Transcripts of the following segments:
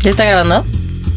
¿Ya está grabando?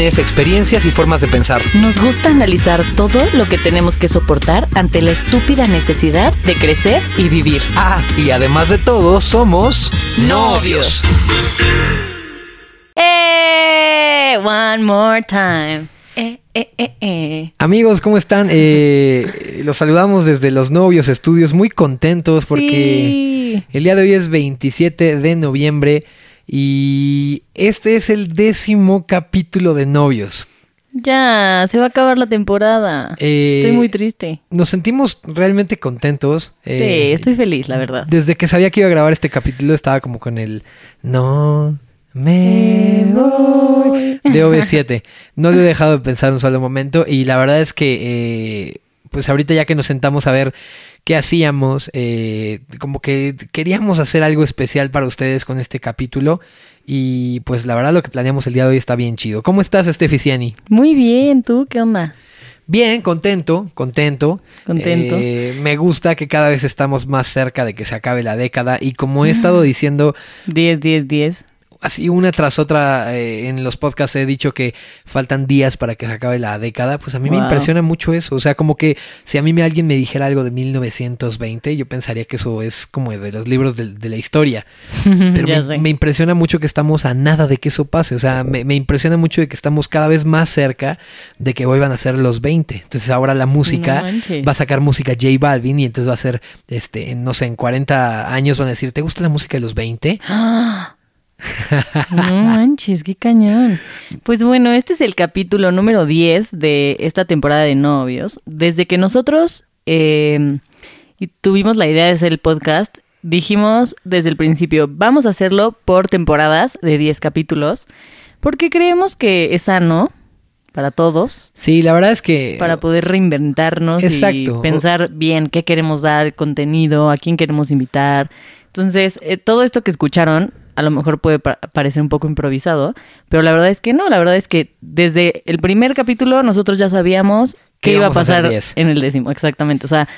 experiencias y formas de pensar. Nos gusta analizar todo lo que tenemos que soportar ante la estúpida necesidad de crecer y vivir. Ah, y además de todo, somos novios. ¡Eh! One more time. Eh, eh, eh, eh. Amigos, ¿cómo están? Eh, los saludamos desde los novios estudios, muy contentos porque Sí. el día de hoy es 27 de noviembre y este es el décimo capítulo de novios. Ya, se va a acabar la temporada. Eh, Estoy muy triste. Nos sentimos realmente contentos. sí, eh, estoy feliz, la verdad. Desde que sabía que iba a grabar este capítulo estaba como con el no me voy de OV7. No lo he dejado de pensar un solo momento y la verdad es que eh, pues ahorita ya que nos sentamos a ver qué hacíamos, eh, como que queríamos hacer algo especial para ustedes con este capítulo y pues la verdad lo que planeamos el día de hoy está bien chido. ¿Cómo estás, Esteficiani? Muy bien, ¿tú qué onda? Bien, contento, contento. Contento. Eh, me gusta que cada vez estamos más cerca de que se acabe la década y como he estado diciendo 10, 10, 10. Así una tras otra eh, en los podcasts he dicho que faltan días para que se acabe la década, pues a mí me impresiona mucho eso. O sea, como que si a mí me, alguien me dijera algo de 1920, yo pensaría que eso es como de los libros de, de la historia. Pero me, impresiona mucho que estamos a nada de que eso pase. O sea, me, me impresiona mucho de que estamos cada vez más cerca de que vuelvan a ser los 20. Entonces ahora la música No va a sacar música J Balvin y entonces va a ser, este, en, no sé, en 40 años van a decir, ¿te gusta la música de los 20? No manches, qué cañón. Pues bueno, este es el capítulo número 10 de esta temporada de novios. Desde que nosotros eh, y tuvimos la idea de hacer el podcast, dijimos desde el principio, vamos a hacerlo por temporadas de 10 capítulos, porque creemos que es sano para todos. Sí, la verdad es que... Para poder reinventarnos Exacto. y pensar bien qué queremos dar, contenido, a quién queremos invitar. Entonces, eh, todo esto que escucharon a lo mejor puede pa- parecer un poco improvisado, pero la verdad es que no, la verdad es que desde el primer capítulo nosotros ya sabíamos qué iba a pasar 10. en el décimo, exactamente. O sea,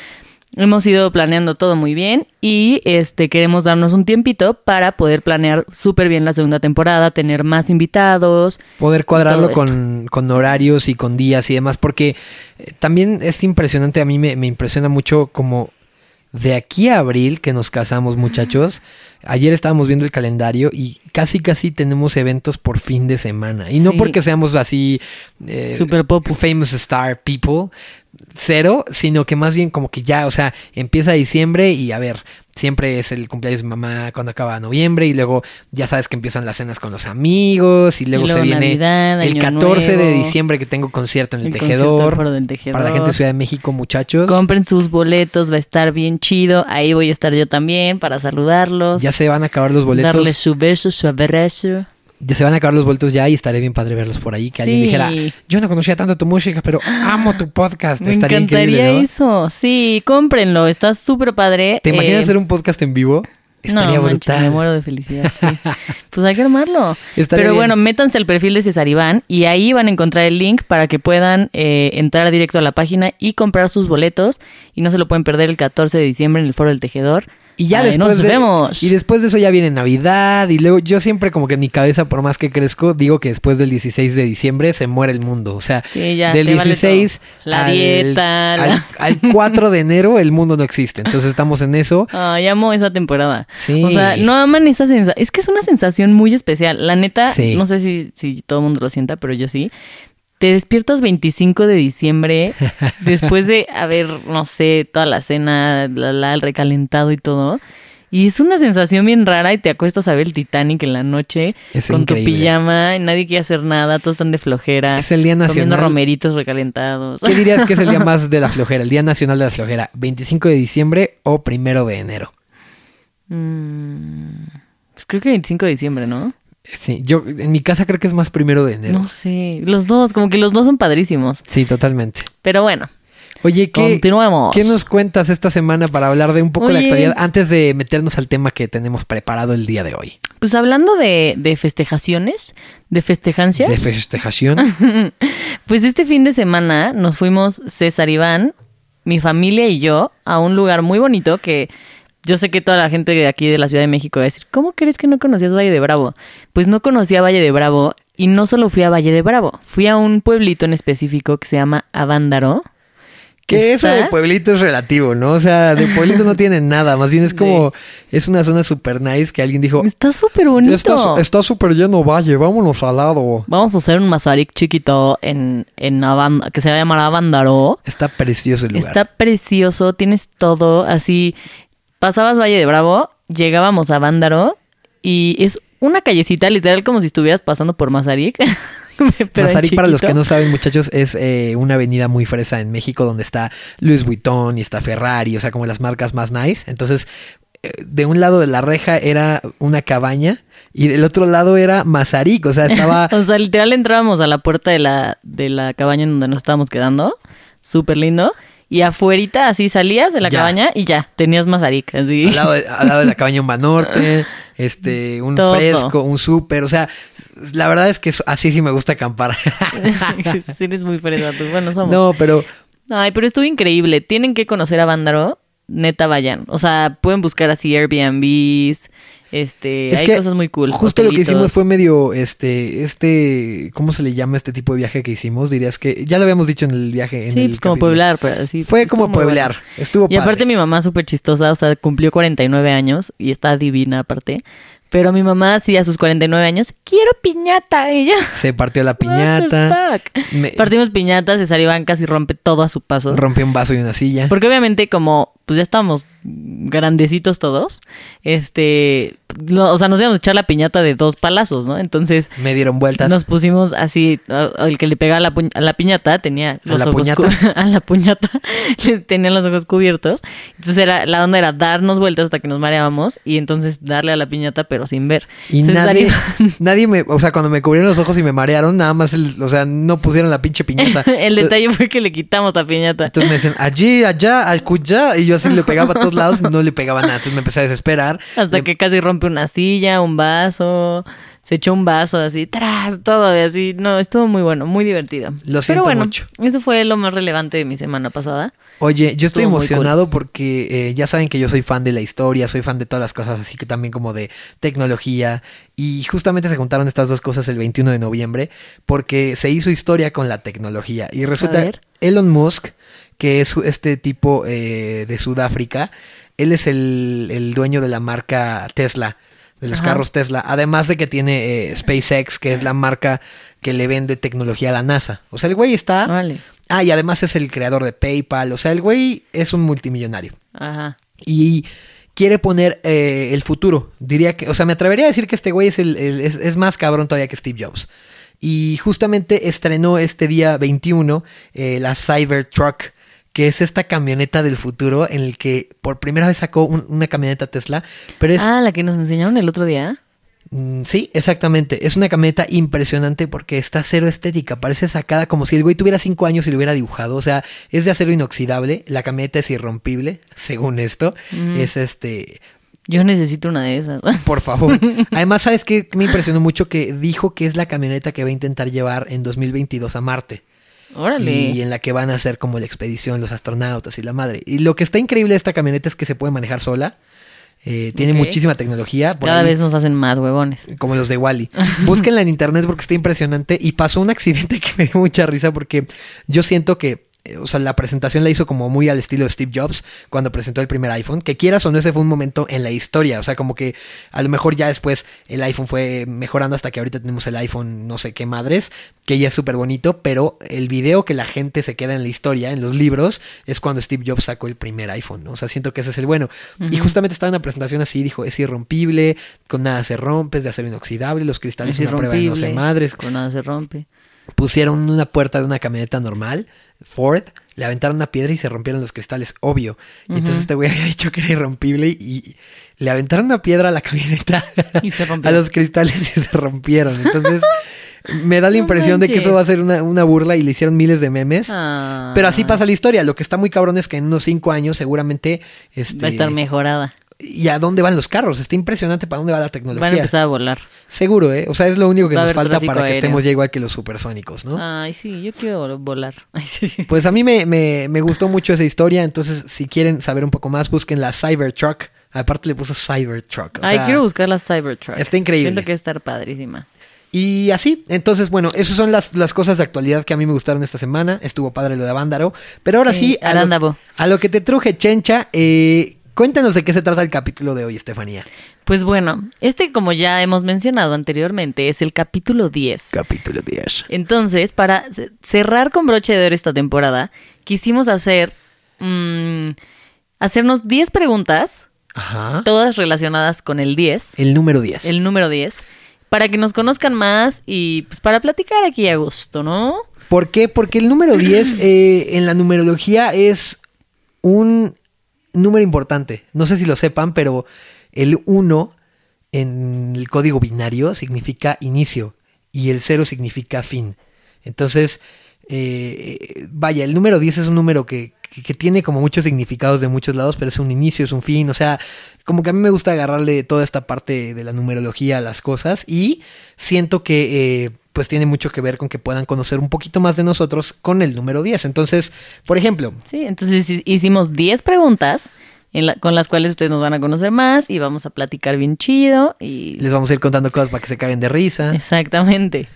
hemos ido planeando todo muy bien y este queremos darnos un tiempito para poder planear súper bien la segunda temporada, tener más invitados. poder cuadrarlo con, con horarios y con días y demás, porque eh, también es impresionante, a mí me, me impresiona mucho como de aquí a abril que nos casamos muchachos, ayer estábamos viendo el calendario y casi casi tenemos eventos por fin de semana, y no Sí. porque seamos así eh, Super popu. famous star people, cero, sino que más bien como que ya, o sea, empieza diciembre y a ver, siempre es el cumpleaños de mamá cuando acaba noviembre y luego ya sabes que empiezan las cenas con los amigos y luego, luego se viene Navidad, el Año 14 de diciembre que tengo concierto en el, tejedor. Del Tejedor. Para la gente de Ciudad de México, muchachos. Compren sus boletos, va a estar bien chido. Ahí voy a estar yo también para saludarlos. Ya se van a acabar los boletos. Darles su beso, su abrazo. Se van a acabar los boletos ya y estaré bien padre verlos por ahí. Que alguien dijera, yo no conocía tanto tu música, pero amo tu podcast. Me Estaría encantaría increíble, ¿no? eso. Sí, cómprenlo. Está súper padre. ¿Te imaginas Eh, hacer un podcast en vivo? Estaría no, manches, brutal. me muero de felicidad. sí. pues hay que armarlo. Estaría Pero bien. bueno, métanse al perfil de César Iván y ahí van a encontrar el link para que puedan eh, entrar directo a la página y comprar sus boletos. Y no se lo pueden perder el 14 de diciembre en el Foro del Tejedor. Y ya después nos de, vemos. Y después de eso ya viene Navidad y luego yo siempre como que en mi cabeza, por más que crezco, digo que después del 16 de diciembre se muere el mundo. O sea, Sí, ya, del te vale 16 todo. La al, dieta, al, la- al 4 de enero el mundo no existe. Entonces estamos en eso. Ay, amo esa temporada. Sí. O sea, no aman esa sensación. Es que es una sensación muy especial. La neta, Sí. no sé si, si todo el mundo lo sienta, pero yo sí. Te despiertas 25 de diciembre después de haber, no sé, toda la cena, la, la- el recalentado y todo. Y es una sensación bien rara y te acuestas a ver el Titanic en la noche Es con tu pijama, y nadie quiere hacer nada, todos están de flojera. Es el Día Comiendo Nacional. romeritos recalentados. ¿Qué dirías que es el día más de la flojera? El Día Nacional de la Flojera. ¿25 de diciembre o primero de enero? Mm, pues creo que 25 de diciembre, ¿no? Sí, yo en mi casa creo que es más primero de enero. No sé, los dos, como que los dos son padrísimos. Sí, totalmente. Pero bueno, Oye, ¿qué, continuemos. ¿qué nos cuentas esta semana para hablar de un poco de la actualidad antes de meternos al tema que tenemos preparado el día de hoy? Pues hablando de, de festejaciones, de festejancias, De festejación. pues este fin de semana nos fuimos César Iván, mi familia y yo a un lugar muy bonito que yo sé que toda la gente de aquí de la Ciudad de México va a decir, ¿cómo crees que no conocías Valle de Bravo? Pues no conocía Valle de Bravo y no solo fui a Valle de Bravo, fui a un pueblito en específico que se llama Avándaro. Que eso de pueblito es relativo, ¿no? O sea, de pueblito no tiene nada, más bien es como, es una zona super nice que alguien dijo, Está súper bonito. está súper lleno, valle, vámonos al lado. Vamos a hacer un mazarik chiquito en, en que se va a llamar Avándaro. Está precioso el lugar. Está precioso, tienes todo así. Pasabas Valle de Bravo, llegábamos a Vándaro y es una callecita literal como si estuvieras pasando por Mazarik. Mazarik, para los que no saben, muchachos, es eh, una avenida muy fresa en México donde está Louis Vuitton y está Ferrari, o sea, como las marcas más nice. Entonces, eh, de un lado de la reja era una cabaña y del otro lado era Mazarik, o sea, estaba... O sea, literal entrábamos a la puerta de la, de la cabaña en donde nos estábamos quedando. Súper lindo. Y afuerita así salías de la Ya. cabaña y ya, tenías Mazarik. Así. Al lado, de, al lado de la cabaña un banorte, este, un Todo. fresco, un súper, o sea, la verdad es que así sí me gusta acampar. Sí, sí, eres muy fresa tú. Bueno, somos. no, pero Ay, pero estuvo increíble. Tienen que conocer a Vándaro. Neta, vayan. O sea, pueden buscar así Airbnbs. Este, Es hay que cosas muy cool. Justo lo que hicimos fue medio, este, este, ¿cómo se le llama este tipo de viaje que hicimos? Dirías que, ya lo habíamos dicho en el viaje. En Sí, el pues como pueblar, pero así. Fue como muy pueblear, bueno. estuvo Y aparte mi mamá súper chistosa, o sea, cumplió 49 años y está divina aparte. Pero mi mamá sí a sus 49 años, quiero piñata. Y yo, Se partió la "What the piñata, fuck?". me- Partimos piñatas, César Iván casi rompe todo a su paso. rompió un vaso y una silla. Porque obviamente como pues ya estábamos grandecitos todos, este, o sea, nos íbamos a echar la piñata de dos palazos, ¿no? Entonces Me dieron vueltas. nos pusimos así, el que le pegaba la, puñ- a la piñata tenía los la ojos puñata? a la puñata le tenían los ojos cubiertos. Entonces era la onda era darnos vueltas hasta que nos mareábamos y entonces darle a la piñata pero sin ver. Y Entonces, nadie, nadie me, o sea, cuando me cubrieron los ojos y me marearon, nada más, el, o sea, no pusieron la pinche piñata. el detalle fue que le quitamos la piñata. Entonces me decían, allí, allá, acullá, y yo así le pegaba a todos lados, no le pegaba nada. Entonces me empecé a desesperar. Hasta Le- que casi rompe una silla, un vaso, se echó un vaso así, tras, todo y así. No, estuvo muy bueno, muy divertido. Lo siento Pero bueno, mucho. eso fue lo más relevante de mi semana pasada. Oye, yo estoy Estuvo emocionado porque eh, ya saben que yo soy fan de la historia, soy fan de todas las cosas, así que también como de tecnología. Y justamente se juntaron estas dos cosas el 21 de noviembre porque se hizo historia con la tecnología. Y resulta. Elon Musk, que es este tipo eh, de Sudáfrica, él es el, el dueño de la marca Tesla. De los Ajá. carros Tesla, además de que tiene eh, SpaceX, que es la marca que le vende tecnología a la NASA. O sea, el güey está Vale. Ah, y además es el creador de PayPal. O sea, el güey es un multimillonario. Ajá. Y quiere poner eh, el futuro. Diría que, o sea, me atrevería a decir que este güey es, el, el- es, es más cabrón todavía que Steve Jobs. Y justamente estrenó este día 21 eh, la Cybertruck, que es esta camioneta del futuro en el que por primera vez sacó un- una camioneta Tesla. Pero es Ah, la que nos enseñaron el otro día. Mm, Sí, exactamente. Es una camioneta impresionante porque está cero estética. Parece sacada como si el güey tuviera cinco años y lo hubiera dibujado. O sea, es de acero inoxidable. La camioneta es irrompible, según esto. Es este. Yo necesito una de esas. Por favor. Además, ¿sabes qué? Me impresionó mucho que dijo que es la camioneta que va a intentar llevar en 2022 a Marte. Órale. Y en la que van a hacer como la expedición, los astronautas y la madre. Y lo que está increíble de esta camioneta es que se puede manejar sola. Eh, tiene muchísima tecnología. Por Cada ahí- vez nos hacen más huevones. como los de Wally. Búsquenla en internet porque está impresionante. Y pasó un accidente que me dio mucha risa porque yo siento que, o sea, la presentación la hizo como muy al estilo de Steve Jobs cuando presentó el primer iPhone. Que quieras o no, ese fue un momento en la historia. O sea, como que a lo mejor ya después el iPhone fue mejorando hasta que ahorita tenemos el iPhone no sé qué madres, que ya es súper bonito. Pero el video que la gente se queda en la historia, en los libros, es cuando Steve Jobs sacó el primer iPhone. ¿no? O sea, siento que ese es el bueno. Y justamente estaba en una presentación así, dijo, es irrompible, con nada se rompe, es de acero inoxidable, los cristales Es una prueba de no sé madres. Con nada se rompe. Pusieron una puerta de una camioneta normal, Ford, le aventaron una piedra y se rompieron los cristales, obvio. Y entonces este güey había dicho que era irrompible y le aventaron una piedra a la camioneta, Y se a los cristales y se rompieron. Entonces me da la impresión de que eso va a ser una, una burla y le hicieron miles de memes. Ah, Pero así pasa la historia. Lo que está muy cabrón es que en unos cinco años seguramente... Este, Va a estar mejorada. ¿Y a dónde van los carros? Está impresionante para dónde va la Van a tecnología. empezar a volar. Seguro, ¿eh? O sea, es lo único que Va nos falta para que estemos ya igual que los supersónicos, ¿no? Ay, sí, yo quiero volar. Ay, sí, sí. Pues a mí me, me- me gustó mucho esa historia, entonces si quieren saber un poco más, busquen la Cybertruck. Aparte le puso Cybertruck. o Ay, sea, quiero buscar la Cybertruck. está increíble. Siento que va a estar padrísima. Y así, entonces bueno, esas son las, las cosas de actualidad que a mí me gustaron esta semana. Estuvo padre lo de Avándaro. Pero ahora Sí, sí, a, lo, a lo que te truje, Chencha, eh, cuéntanos de qué se trata el capítulo de hoy, Estefanía. Pues bueno, este como ya hemos mencionado anteriormente es el capítulo 10. Capítulo 10. Entonces, para ce- cerrar con broche de oro esta temporada, quisimos hacer mm, hacernos 10 preguntas, Ajá. todas relacionadas con el 10, El número 10. el número 10, para que nos conozcan más y pues para platicar aquí a gusto, ¿no? ¿Por qué? Porque el número 10 eh, en la numerología es un número importante. No sé si lo sepan, pero el 1 en el código binario significa inicio y el 0 significa fin. Entonces, eh, vaya, el número 10 es un número que, que- tiene como muchos significados de muchos lados, pero es un inicio, es un fin. O sea, como que a mí me gusta agarrarle toda esta parte de la numerología a las cosas y siento que... eh, pues tiene mucho que ver con que puedan conocer un poquito más de nosotros con el número 10. Entonces, por ejemplo, Sí, entonces hi- hicimos 10 preguntas en la- con las cuales ustedes nos van a conocer más y vamos a platicar bien chido y les vamos a ir contando cosas para que se caguen de risa. exactamente.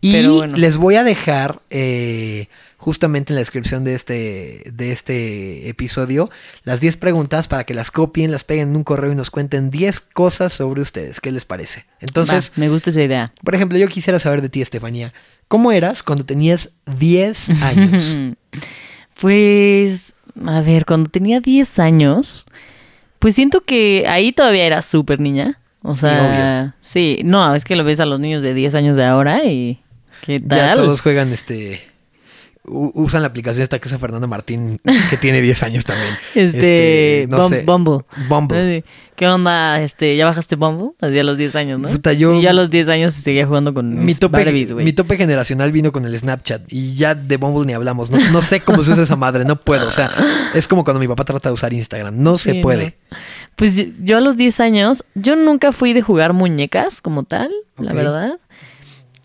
Y Pero bueno. les voy a dejar eh, justamente en la descripción de este, de este episodio las 10 preguntas para que las copien, las peguen en un correo y nos cuenten 10 cosas sobre ustedes. ¿Qué les parece? Entonces, Va, me gusta esa idea. por ejemplo, yo quisiera saber de ti, Estefanía. ¿Cómo eras cuando tenías 10 años? Pues, a ver, cuando tenía 10 años, pues siento que ahí todavía era súper niña. O sea, sí, no, es que lo ves a los niños de 10 años de ahora y ¿qué tal? ya todos juegan este... Usan la aplicación esta que usa Fernando Martín, que tiene 10 años también. Este, Bum- Bumble. Bumble. Así, ¿Qué onda? Este, ¿ya bajaste Bumble? Así a los 10 años, ¿no? Puta, yo- Y ya a los 10 años seguía jugando con Mi tope, Barbies, mi tope generacional vino con el Snapchat y ya de Bumble ni hablamos. No, no sé cómo se usa esa madre, no puedo. O sea, es como cuando mi papá trata de usar Instagram. No se puede. no. Pues yo, yo a los 10 años, yo nunca fui de jugar muñecas como tal, la verdad.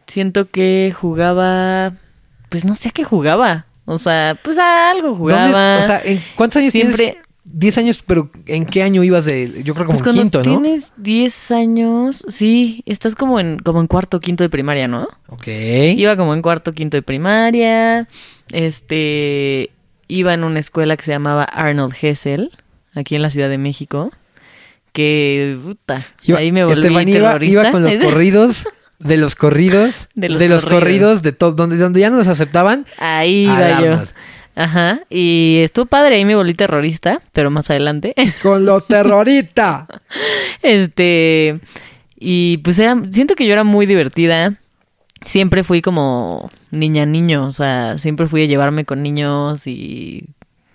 Siento que jugaba, pues no sé a qué jugaba. O sea, pues a algo ¿Dónde- jugaba. o sea, ¿en ¿cuántos años Siempre- tienes? 10 años, pero ¿en qué año ibas de...? Yo creo como pues en quinto, ¿no? tienes 10 años, sí, estás como en, como en cuarto, quinto de primaria, ¿no? Ok. Iba como en cuarto, quinto de primaria. Este. Iba en una escuela que se llamaba Arnold Hessel, aquí en la Ciudad de México. Que. Puta. Iba- ahí me volví Estefanía iba, terrorista. iba con los corridos, de los corridos, De de los corridos, corridos. de todo, donde, donde ya no nos aceptaban. Ahí iba yo. Ajá. Y estuvo padre, ahí me volví terrorista, pero más adelante. Con los terroristas. Este. Y pues era, siento que yo era muy divertida. Siempre fui como niña niño, o sea, siempre fui a llevarme con niños y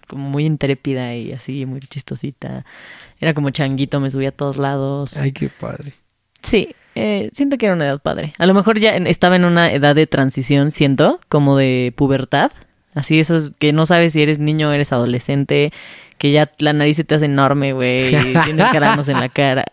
como muy intrépida y así, muy chistosita. Era como changuito, me subía a todos lados. Ay, qué padre. Sí, eh, siento que era una edad padre. A lo mejor ya estaba en una edad de transición, siento, como de pubertad. Así esos que no sabes si eres niño o eres adolescente, que ya la nariz se te hace enorme, güey, y tienes granos en la cara.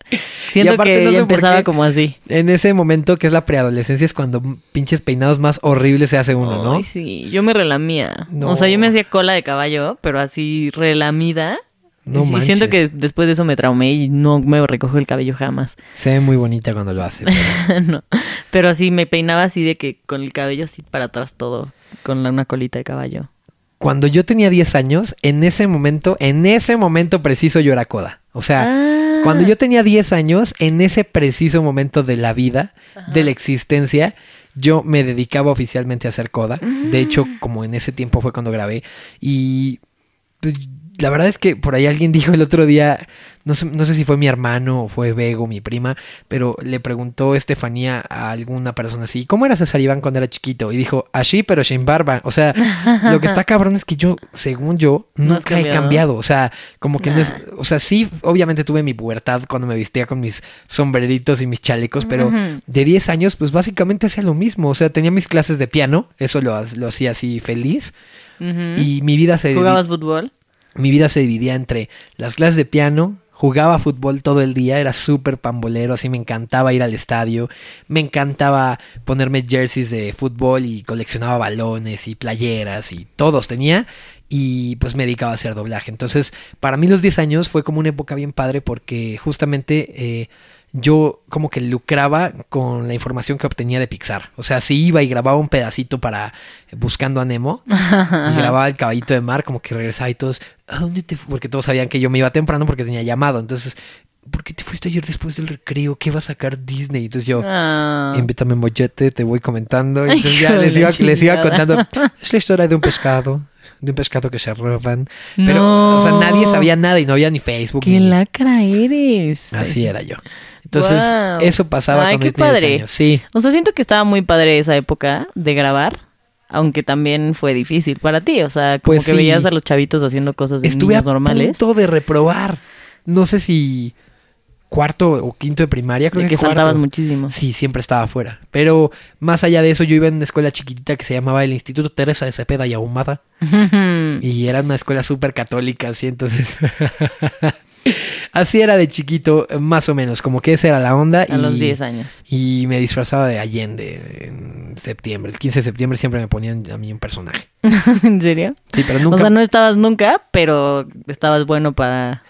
Siento que no sé empezaba como así. En ese momento que es la preadolescencia es cuando pinches peinados más horribles se hace uno, ¿no? Sí, yo me relamía. No. O sea, yo me hacía cola de caballo, pero así relamida. No y siento que después de eso me traumé y no me recojo el cabello jamás. Se ve muy bonita cuando lo hace. pero- no. Pero así me peinaba así de que con el cabello así para atrás todo, con una colita de caballo. Cuando yo tenía 10 años, en ese momento, en ese momento preciso yo era coda. O sea, Ah. cuando yo tenía 10 años, en ese preciso momento de la vida, de la existencia, yo me dedicaba oficialmente a hacer coda. De hecho, Mm. como en ese tiempo fue cuando grabé. Y pues, la verdad es que por ahí alguien dijo el otro día, no sé, no sé si fue mi hermano o fue Bego, mi prima, pero le preguntó Estefanía a alguna persona así, ¿cómo era César Iván cuando era chiquito? Y dijo, así pero sin barba. O sea, lo que está cabrón es que yo, según yo, ¿No nunca he cambiado? O sea, como que no es, o sea, sí, obviamente tuve mi pubertad cuando me vestía con mis sombreritos y mis chalecos, pero de 10 años, pues básicamente hacía lo mismo. O sea, tenía mis clases de piano, eso lo, lo hacía así feliz. Y mi vida se ¿Jugabas fútbol? Mi vida se dividía entre las clases de piano, jugaba fútbol todo el día, era súper pambolero, así me encantaba ir al estadio, me encantaba ponerme jerseys de fútbol y coleccionaba balones y playeras y todos tenía y pues me dedicaba a hacer doblaje. Entonces, para mí los 10 años fue como una época bien padre porque justamente eh, yo como que lucraba con la información que obtenía de Pixar. O sea, si iba y grababa un pedacito para Buscando a Nemo y grababa el caballito de mar, como que regresaba y todos, ¿a dónde te fu-?" Porque todos sabían que yo me iba temprano porque tenía llamado. Entonces, ¿por qué te fuiste ayer después del recreo? ¿Qué va a sacar Disney? Entonces yo, Ah. invítame mollete, te voy comentando. Y entonces ya les iba, les iba contando, es la historia de un pescado. De un pescado que se roban. Pero, o sea, nadie sabía nada y no había ni Facebook. ¡Qué ni- lacra eres! Así era yo. Entonces, eso pasaba Ay, cuando qué yo tenía 10 padre. años. Sí. O sea, siento que estaba muy padre esa época de grabar, aunque también fue difícil para ti. O sea, como Pues que sí. veías a los chavitos haciendo cosas de Estuve a niños normales. punto de reprobar. No sé si cuarto o quinto de primaria, creo De que que faltabas muchísimo. Sí, siempre estaba afuera. Pero más allá de eso, yo iba en una escuela chiquitita que se llamaba el Instituto Teresa de Cepeda y Ahumada. Y era una escuela súper católica, así entonces. así era de chiquito, más o menos. Como que esa era la onda. a y, los 10 años. Y me disfrazaba de Allende en septiembre. El 15 de septiembre siempre me ponían a mí un personaje. ¿En serio? Sí, pero nunca. O sea, no estabas nunca, pero estabas bueno para,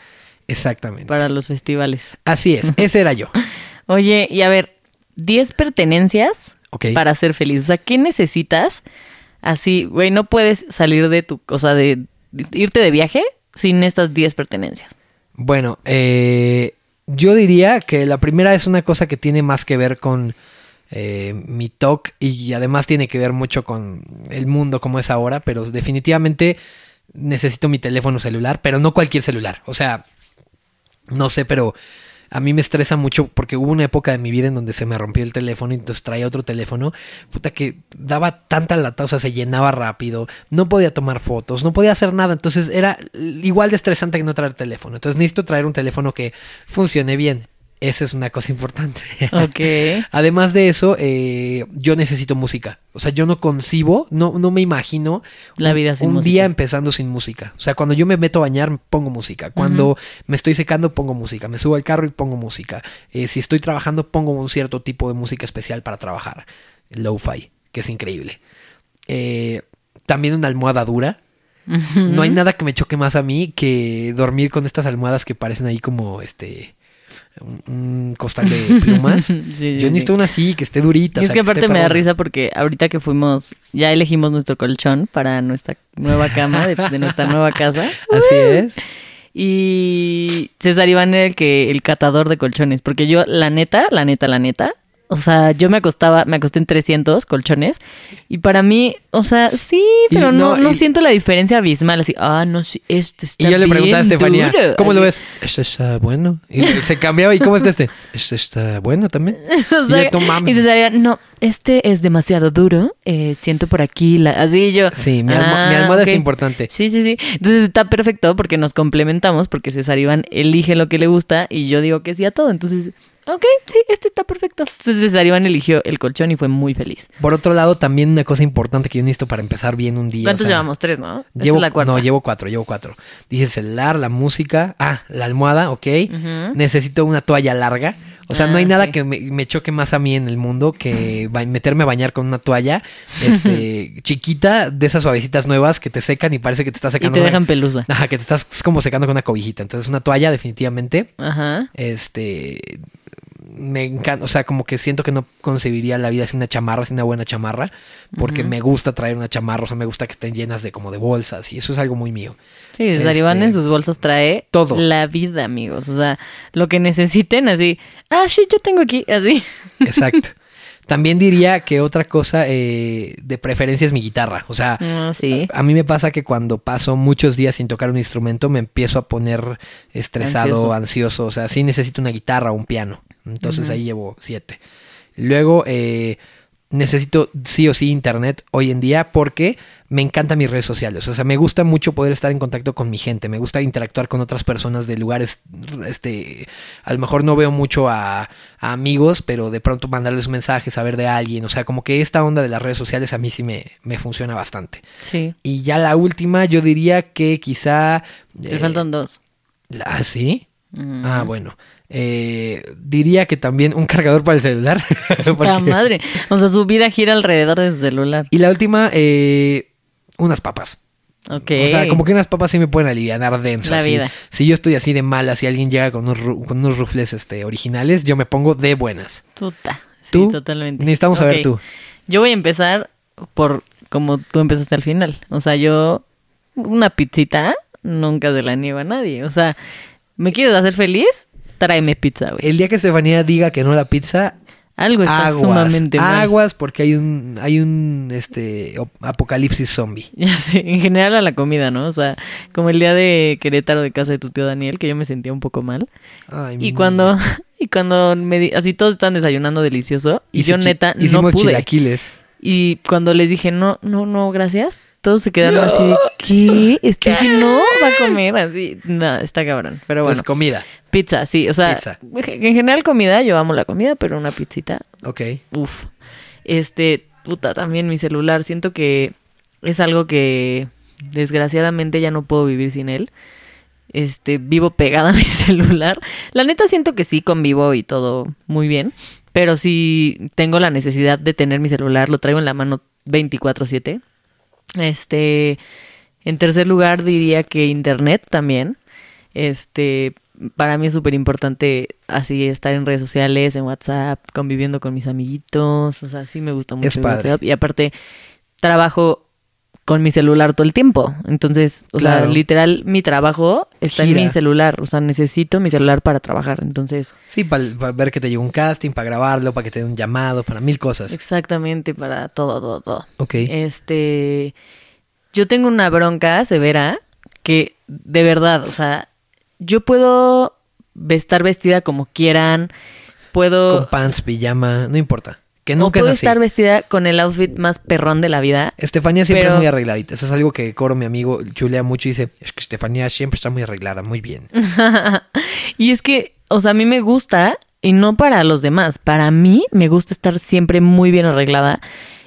Exactamente. para los festivales. Así es, ese era yo. Oye, y a ver, 10 pertenencias para ser feliz. O sea, ¿qué necesitas? Así, güey, no puedes salir de tu, o sea, de, de irte de viaje sin estas 10 pertenencias. Bueno, eh, yo diría que la primera es una cosa que tiene más que ver con eh, mi TOC y además tiene que ver mucho con el mundo como es ahora, pero definitivamente necesito mi teléfono celular, pero no cualquier celular. O sea, no sé, pero a mí me estresa mucho porque hubo una época de mi vida en donde se me rompió el teléfono y entonces traía otro teléfono, puta que daba tanta lata, o sea, se llenaba rápido, no podía tomar fotos, no podía hacer nada, entonces era igual de estresante que no traer teléfono. Entonces necesito traer un teléfono que funcione bien. Esa es una cosa importante. Ok. Además de eso, eh, yo necesito música. O sea, yo no concibo, no, no me imagino La un- vida sin un música. día empezando sin música. O sea, cuando yo me meto a bañar, pongo música. Cuando me estoy secando, pongo música. Me subo al carro y pongo música. Eh, si estoy trabajando, pongo un cierto tipo de música especial para trabajar. Lo-fi, que es increíble. Eh, también una almohada dura. No hay nada que me choque más a mí que dormir con estas almohadas que parecen ahí como este un, un costal de plumas. Sí, sí, Yo necesito sí. una así, que esté durita. Y o es sea, que aparte me da risa porque ahorita que fuimos, ya elegimos nuestro colchón para nuestra nueva cama de, de nuestra nueva casa. Así es. Y César Iván era el que, el catador de colchones. Porque yo, la neta, la neta, la neta. O sea, yo me acostaba, me acosté en 300 colchones. Y para mí, o sea, sí, Y pero no, no, no y- siento la diferencia abismal. Así, ah, no, sí, este está Y yo le preguntaba a bien Estefanía, duro". ¿cómo lo ves? Este está bueno. Y se cambiaba, ¿y cómo está este? Este está bueno también. O y sea, yo, "No mames". y César Iván, no, este es demasiado duro. eh, siento por aquí, la, así yo. Sí, mi, almo- "Ah, mi almohada ok". es importante. Sí, sí, sí. Entonces está perfecto porque nos complementamos, porque César Iván elige lo que le gusta y yo digo que sí a todo. Entonces, ok, sí, este está perfecto. Entonces César Iván eligió el colchón y fue muy feliz. Por otro lado, también una cosa importante que yo necesito para empezar bien un día. ¿Cuántos o sea, llevamos? Tres, ¿no? Llevo, es la cuarta. No, llevo cuatro, llevo cuatro. Dije el celular, la música, ah, la almohada, ok. Necesito una toalla larga. O sea, no Ah, hay nada sí. que me, me choque más a mí en el mundo que meterme a bañar con una toalla este, chiquita, de esas suavecitas nuevas que te secan y parece que te estás Y secando. te una- dejan pelusa. Ajá, que te estás es como secando con una cobijita. Entonces, una toalla, definitivamente. Ajá. Este. Me encanta, o sea, como que siento que no concebiría la vida sin una chamarra, sin una buena chamarra, porque me gusta traer una chamarra, o sea, me gusta que estén llenas de como de bolsas, y eso es algo muy mío. Sí, Este, en sus bolsas trae todo. la vida, amigos. O sea, lo que necesiten, así. Ah, sí, yo tengo aquí, así. Exacto. También diría que otra cosa eh, de preferencia es mi guitarra. O sea, Ah, sí. a mí me pasa que cuando paso muchos días sin tocar un instrumento me empiezo a poner estresado, Ansioso. ansioso. O sea, sí necesito una guitarra o un piano. Entonces ahí llevo siete. Luego eh, necesito sí o sí internet hoy en día porque me encantan mis redes sociales. O sea, me gusta mucho poder estar en contacto con mi gente. Me gusta interactuar con otras personas de lugares. Este, a lo mejor no veo mucho a, a amigos, pero de pronto mandarles un mensaje, saber de alguien. O sea, como que esta onda de las redes sociales a mí sí me, me funciona bastante. Sí. Y ya la última, yo diría que quizá. Te eh, faltan dos. la- ¿Sí? Mm. Ah, bueno. Eh, diría que también un cargador para el celular. La madre. O sea, su vida gira alrededor de su celular. Y la última, eh, unas papas. Ok. O sea, como que unas papas sí me pueden aliviar denso. La así. vida. Si yo estoy así de mala, si alguien llega con unos, ru- con unos rufles este, originales, yo me pongo de buenas. Puta. Sí, ¿Tú? totalmente. Necesitamos saber tú. Yo voy a empezar por como tú empezaste al final. O sea, yo una pizzita nunca se la niego a nadie. O sea, ¿me quieres hacer feliz? Tráeme pizza, güey. El día que Estefanía diga que no la pizza, Algo está aguas, sumamente mal. aguas, porque hay un, hay un este apocalipsis zombie. Ya sé, en general a la comida, ¿no? O sea, como el día de Querétaro de casa de tu tío Daniel, que yo me sentía un poco mal. Ay, Y cuando, y cuando me di- así todos estaban desayunando delicioso y yo neta no hicimos pude. chilaquiles. Y cuando les dije, no, no, no, gracias, todos se quedaron así de, ¿qué? Steffi no va a comer así. No, está cabrón. Pero bueno, Pues comida. pizza, sí. O sea, Pizza. en general comida, yo amo la comida, pero una pizzita, Ok. uff. Este, puta, también mi celular. Siento que es algo que desgraciadamente ya no puedo vivir sin él. Este, vivo pegada a mi celular. La neta siento que sí convivo y todo muy bien. Pero sí tengo la necesidad de tener mi celular, lo traigo en la mano 24/7. Este, en tercer lugar diría que internet también. Este, para mí es súper importante así estar en redes sociales, en WhatsApp, conviviendo con mis amiguitos. O sea, sí me gusta mucho. Es padre. WhatsApp. Y aparte, trabajo con mi celular todo el tiempo. Entonces, o sea, literal, mi trabajo está Gira. en mi celular. O sea, necesito mi celular para trabajar. Entonces, Sí, para ver que te llegó un casting, para grabarlo, para que te dé un llamado, para mil cosas. exactamente para todo, todo, todo. Ok. Este, yo tengo una bronca severa que de verdad, o sea, yo puedo estar vestida como quieran, puedo, Con pants, pijama, no importa. Que o nunca es puedo así. estar vestida con el outfit más perrón de la vida. Estefanía siempre pero- es muy arregladita. Eso es algo que Coro, mi amigo, chulea mucho y dice, es que Estefanía siempre está muy arreglada, muy bien. y es que, o sea, a mí me gusta, y no para los demás, para mí me gusta estar siempre muy bien arreglada.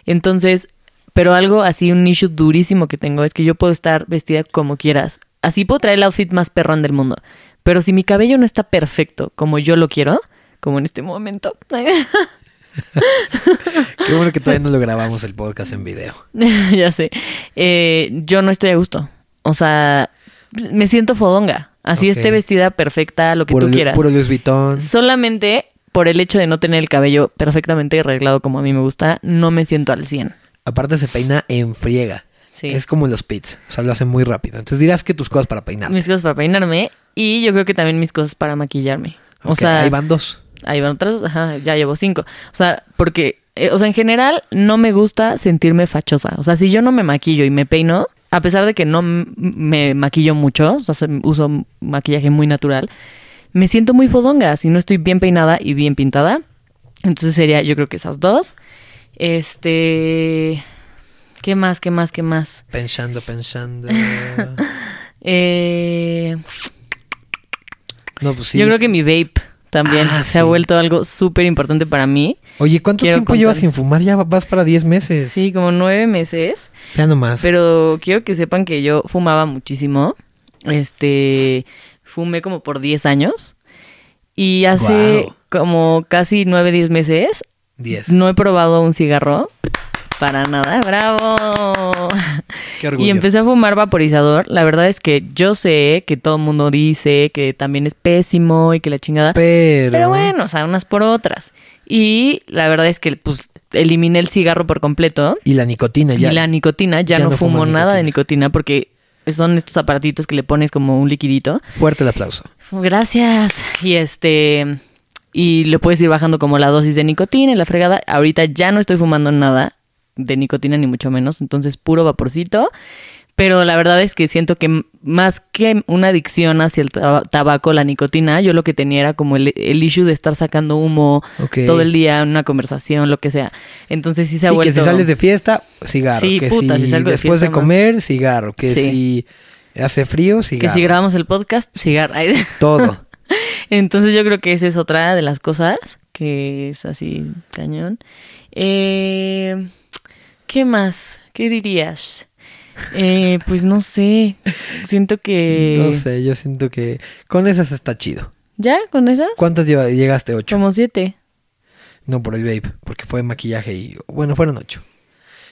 Entonces, pero algo así, un issue durísimo que tengo es que yo puedo estar vestida como quieras. Así puedo traer el outfit más perrón del mundo. Pero si mi cabello no está perfecto como yo lo quiero, como en este momento, Qué bueno que todavía no lo grabamos el podcast en video. ya sé, eh, yo no estoy a gusto. O sea, me siento fodonga. Así esté vestida perfecta, lo que Puro, tú quieras. puro Louis Vuitton. Solamente por el hecho de no tener el cabello perfectamente arreglado como a mí me gusta, no me siento al 100. Aparte se peina en friega. Sí. Es como los pits. O sea, lo hacen muy rápido. Entonces dirás que tus cosas para peinar. Mis cosas para peinarme y yo creo que también mis cosas para maquillarme. O Ok, sea, ahí van dos. Ahí van otras, ajá, ya llevo cinco. O sea, porque, eh, o sea, en general no me gusta sentirme fachosa. O sea, si yo no me maquillo y me peino, a pesar de que no me maquillo mucho, o sea, se- uso maquillaje muy natural, me siento muy fodonga si no estoy bien peinada y bien pintada. Entonces sería, yo creo que esas dos. Este, ¿qué más? ¿Qué más? ¿Qué más? Pensando, pensando. Eh, no, pues sí. Yo creo que mi vape también Ah, se ha vuelto algo súper importante para mí. Oye, ¿cuánto quiero tiempo llevas sin fumar? Ya vas para 10 meses. Sí, como nueve meses. Ya nomás. Pero quiero que sepan que yo fumaba muchísimo. Este, fumé como por 10 años. Y hace como casi nueve, 10 meses 10. no he probado un cigarro. Para nada, bravo. Qué orgullo. Y empecé a fumar vaporizador. La verdad es que yo sé que todo el mundo dice que también es pésimo y que la chingada. Pero... Pero bueno, o sea, unas por otras. Y la verdad es que pues eliminé el cigarro por completo. Y la nicotina ya. Y la nicotina, ya, ya no, no fumo fumo nada de nicotina. nicotina porque son estos aparatitos que le pones como un liquidito. Fuerte el aplauso. Gracias. Y este, y le puedes ir bajando como la dosis de nicotina y la fregada. Ahorita ya no estoy fumando nada de nicotina ni mucho menos, entonces puro vaporcito. Pero la verdad es que siento que más que una adicción hacia el taba- tabaco, la nicotina, yo lo que tenía era como el, el issue de estar sacando humo todo el día en una conversación, lo que sea. Entonces sí se ha Sí, vuelto... que si sales de fiesta, cigarro. Sí, que puta, si si salgo de después de fiesta, más. comer, cigarro. Que Sí. si hace frío, Que cigarro. si grabamos el podcast, cigarro. Todo. Entonces yo creo que esa es otra de las cosas que es así cañón. Eh, ¿Qué más? ¿Qué dirías? Eh, pues no sé. Siento que... No sé, yo siento que con esas está chido. ¿Ya? ¿Con esas? ¿Cuántas llegaste? ¿Ocho? Como siete. No, por el vape, porque fue maquillaje y... Bueno, fueron ocho.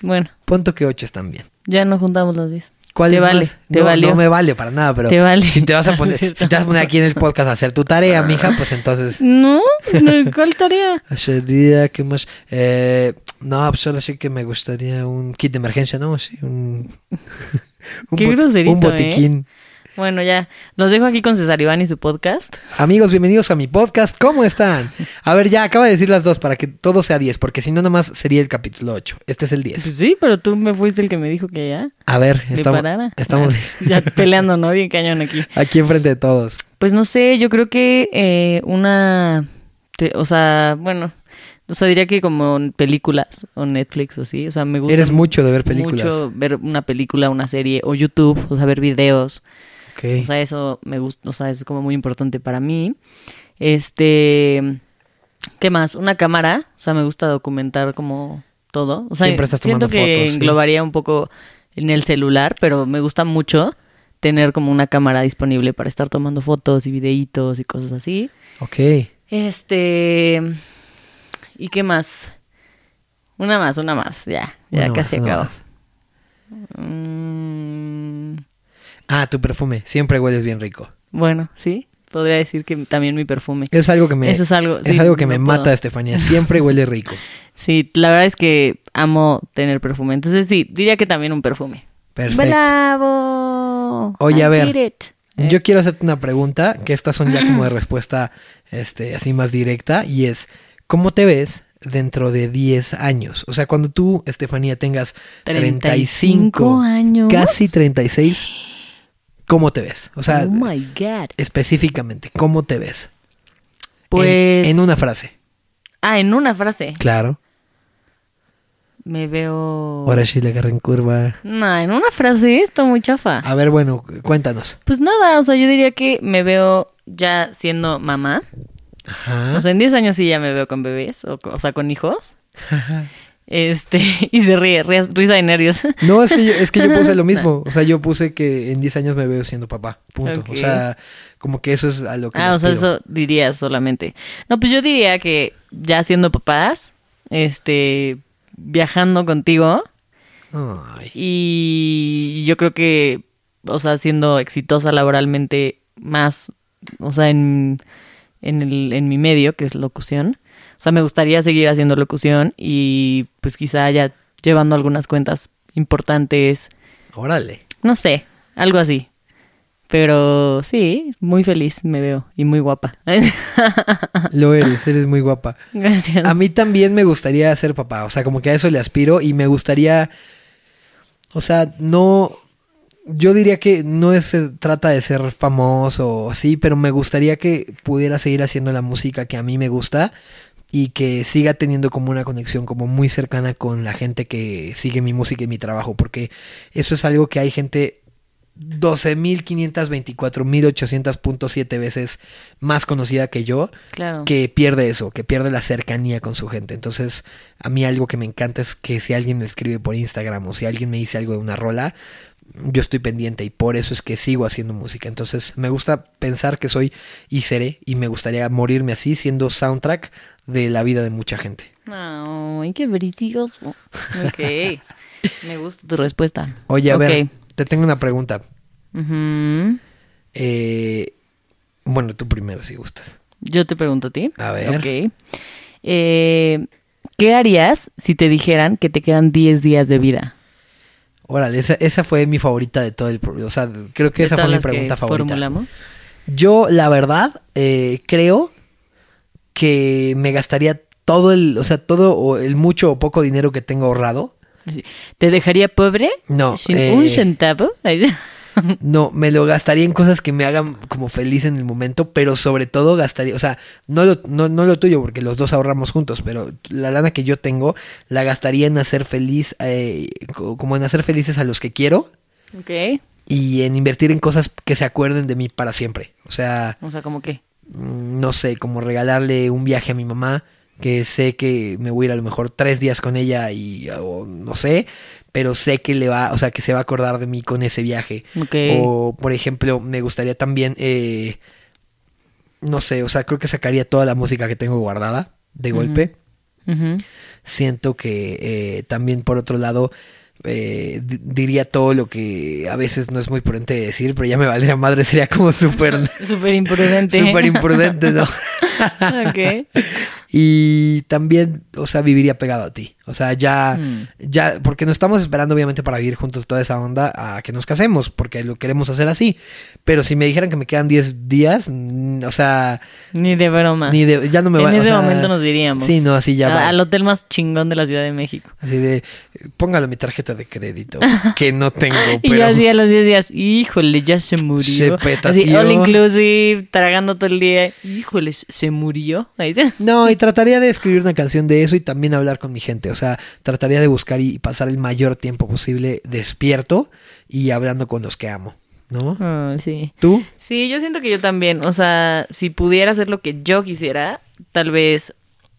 Bueno, Punto que ocho están bien. ya no juntamos las diez. ¿Cuál Te es vale, más? te no, valió. no me vale para nada, pero Te vale. si te vas a poner, Es cierto. si te vas a poner aquí en el podcast a hacer tu tarea, mija, pues entonces No, no, ¿cuál tarea? sería que más eh, no, pues ahora sí que me gustaría un kit de emergencia, ¿no? Sí, un un, Qué bot- groserito, un ¿eh? botiquín. Bueno, ya. Los dejo aquí con César Iván y su podcast. Amigos, bienvenidos a mi podcast. ¿Cómo están? A ver, ya acaba de decir las dos para que todo sea 10, porque si no, nomás sería el capítulo 8. Este es el 10. Pues sí, pero tú me fuiste el que me dijo que ya. A ver, Me estamos, parara. estamos Ya peleando, ¿no? Bien cañón aquí. aquí enfrente de todos. Pues no sé, yo creo que eh, una, te- o sea, bueno, o sea, diría que como en películas o Netflix o sí, o sea, me gusta Eres mucho de ver películas. mucho ver una película, una serie o YouTube, o sea, ver videos, Ok. o sea, eso me gusta, o sea, es como muy importante para mí. Este, ¿qué más? Una cámara, o sea, me gusta documentar como todo, o sea, Siempre estás siento tomando que fotos, sí. englobaría un poco en el celular, pero me gusta mucho tener como una cámara disponible para estar tomando fotos y videitos y cosas así. Ok. Este. ¿Y qué más? Una más, una más, ya. Ya Una casi acabo. más. Mm, Ah, tu perfume. Siempre hueles bien rico. bueno, sí. Podría decir que también mi perfume. Es algo que me, Eso es algo- sí, algo que me mata. Estefanía. Siempre huele rico. Sí, la verdad es que amo tener perfume. Entonces sí, diría que también un perfume. Perfecto. ¡Bravo! Oye, a ver, it. Eh, Yo quiero hacerte una pregunta, que estas son ya como de respuesta este, así más directa, y es, ¿cómo te ves dentro de 10 años? O sea, cuando tú, Estefanía, tengas 35, 35 años. casi 36, ¿cómo te ves? O sea, oh my God. específicamente, ¿cómo te ves? Pues. en una frase. Ah, en una frase. Claro. Me veo. Ahora sí le agarré en curva. No, en una frase está muy chafa. A ver, bueno, cuéntanos. Pues nada, o sea, yo diría que me veo ya siendo mamá. Ajá. O sea, en 10 años sí ya me veo con bebés, o, o sea, con hijos. Este, y se ríe, ríe- risa de nervios. No, es que, yo, es que yo puse lo mismo. O sea, yo puse que en 10 años me veo siendo papá. Punto. O sea, como que eso es a lo que Ah, o sea, eso dirías solamente. No, pues yo diría que ya siendo papás, este, viajando contigo Ay. y yo creo que, o sea, siendo exitosa laboralmente más, o sea, en, en, el, en mi medio, que es locución. O sea, me gustaría seguir haciendo locución y pues quizá ya llevando algunas cuentas importantes, Órale. no sé, algo así. Pero sí, muy feliz me veo y muy guapa. Lo eres, eres muy guapa. Gracias. A mí también me gustaría ser papá. O sea, como que a eso le aspiro y me gustaría. O sea, no. Yo diría que no es, se trata de ser famoso o así, pero me gustaría que pudiera seguir haciendo la música que a mí me gusta y que siga teniendo como una conexión como muy cercana con la gente que sigue mi música y mi trabajo, porque eso es algo que hay gente 12.524.800.7 veces más conocida que yo Claro. que pierde eso, que pierde la cercanía con su gente. Entonces, a mí algo que me encanta es que si alguien me escribe por Instagram o si alguien me dice algo de una rola, yo estoy pendiente y por eso es que sigo haciendo música. Entonces, me gusta pensar que soy y seré y me gustaría morirme así siendo soundtrack de la vida de mucha gente. Ay, qué precioso. Ok. Me gusta tu respuesta. Oye, a ver, te tengo una pregunta. Eh, bueno, tú primero si gustas. Yo te pregunto a ti. A ver. Ok. Eh, ¿Qué harías si te dijeran que te quedan 10 días de vida? Órale, esa, esa fue mi favorita de todo el... O sea, creo que esa fue mi las que pregunta favorita. formulamos. Yo, la verdad, eh, creo que me gastaría todo el, o sea, todo o el mucho o poco dinero que tengo ahorrado. ¿Te dejaría pobre? No, Sin eh, un centavo. No, me lo gastaría en cosas que me hagan como feliz en el momento, pero sobre todo gastaría, o sea, no lo, no, no lo tuyo, porque los dos ahorramos juntos, pero la lana que yo tengo la gastaría en hacer feliz, eh, co- como en hacer felices a los que quiero Ok. y en invertir en cosas que se acuerden de mí para siempre. O sea, O sea, como que. mm, no sé, como regalarle un viaje a mi mamá, que sé que me voy a ir a lo mejor tres días con ella y o no sé, pero sé que le va, o sea, que se va a acordar de mí con ese viaje. Ok. O, por ejemplo, me gustaría también, eh, no sé, o sea, creo que sacaría toda la música que tengo guardada de golpe. Ujú. Siento que eh, también, por otro lado, eh, di- diría todo lo que a veces no es muy prudente decir, pero ya me valdría madre, sería como súper Súper imprudente. súper imprudente, ¿no? ok. Y también, o sea, viviría pegado a ti. O sea, ya, Mm. ya, porque no estamos esperando obviamente para vivir juntos toda esa onda a que nos casemos, porque lo queremos hacer así. Pero si me dijeran que me quedan 10 días, mm, o sea, Ni de broma. ni de, ya no me en va o ese sea, momento nos diríamos. Sí, no, así ya A- va. Al hotel más chingón de la Ciudad de México. Así de, póngalo mi tarjeta de crédito, que no tengo, Y yo pero... así a los 10 días, híjole, ya se murió. Se así, petateó. all inclusive, tragando todo el día. Híjole, se murió. Ahí se- No, y trataría de escribir una canción de eso y también hablar con mi gente. O sea, trataría de buscar y pasar el mayor tiempo posible despierto y hablando con los que amo, ¿no? Oh, sí. ¿Tú? Sí, yo siento que yo también. O sea, si pudiera hacer lo que yo quisiera, tal vez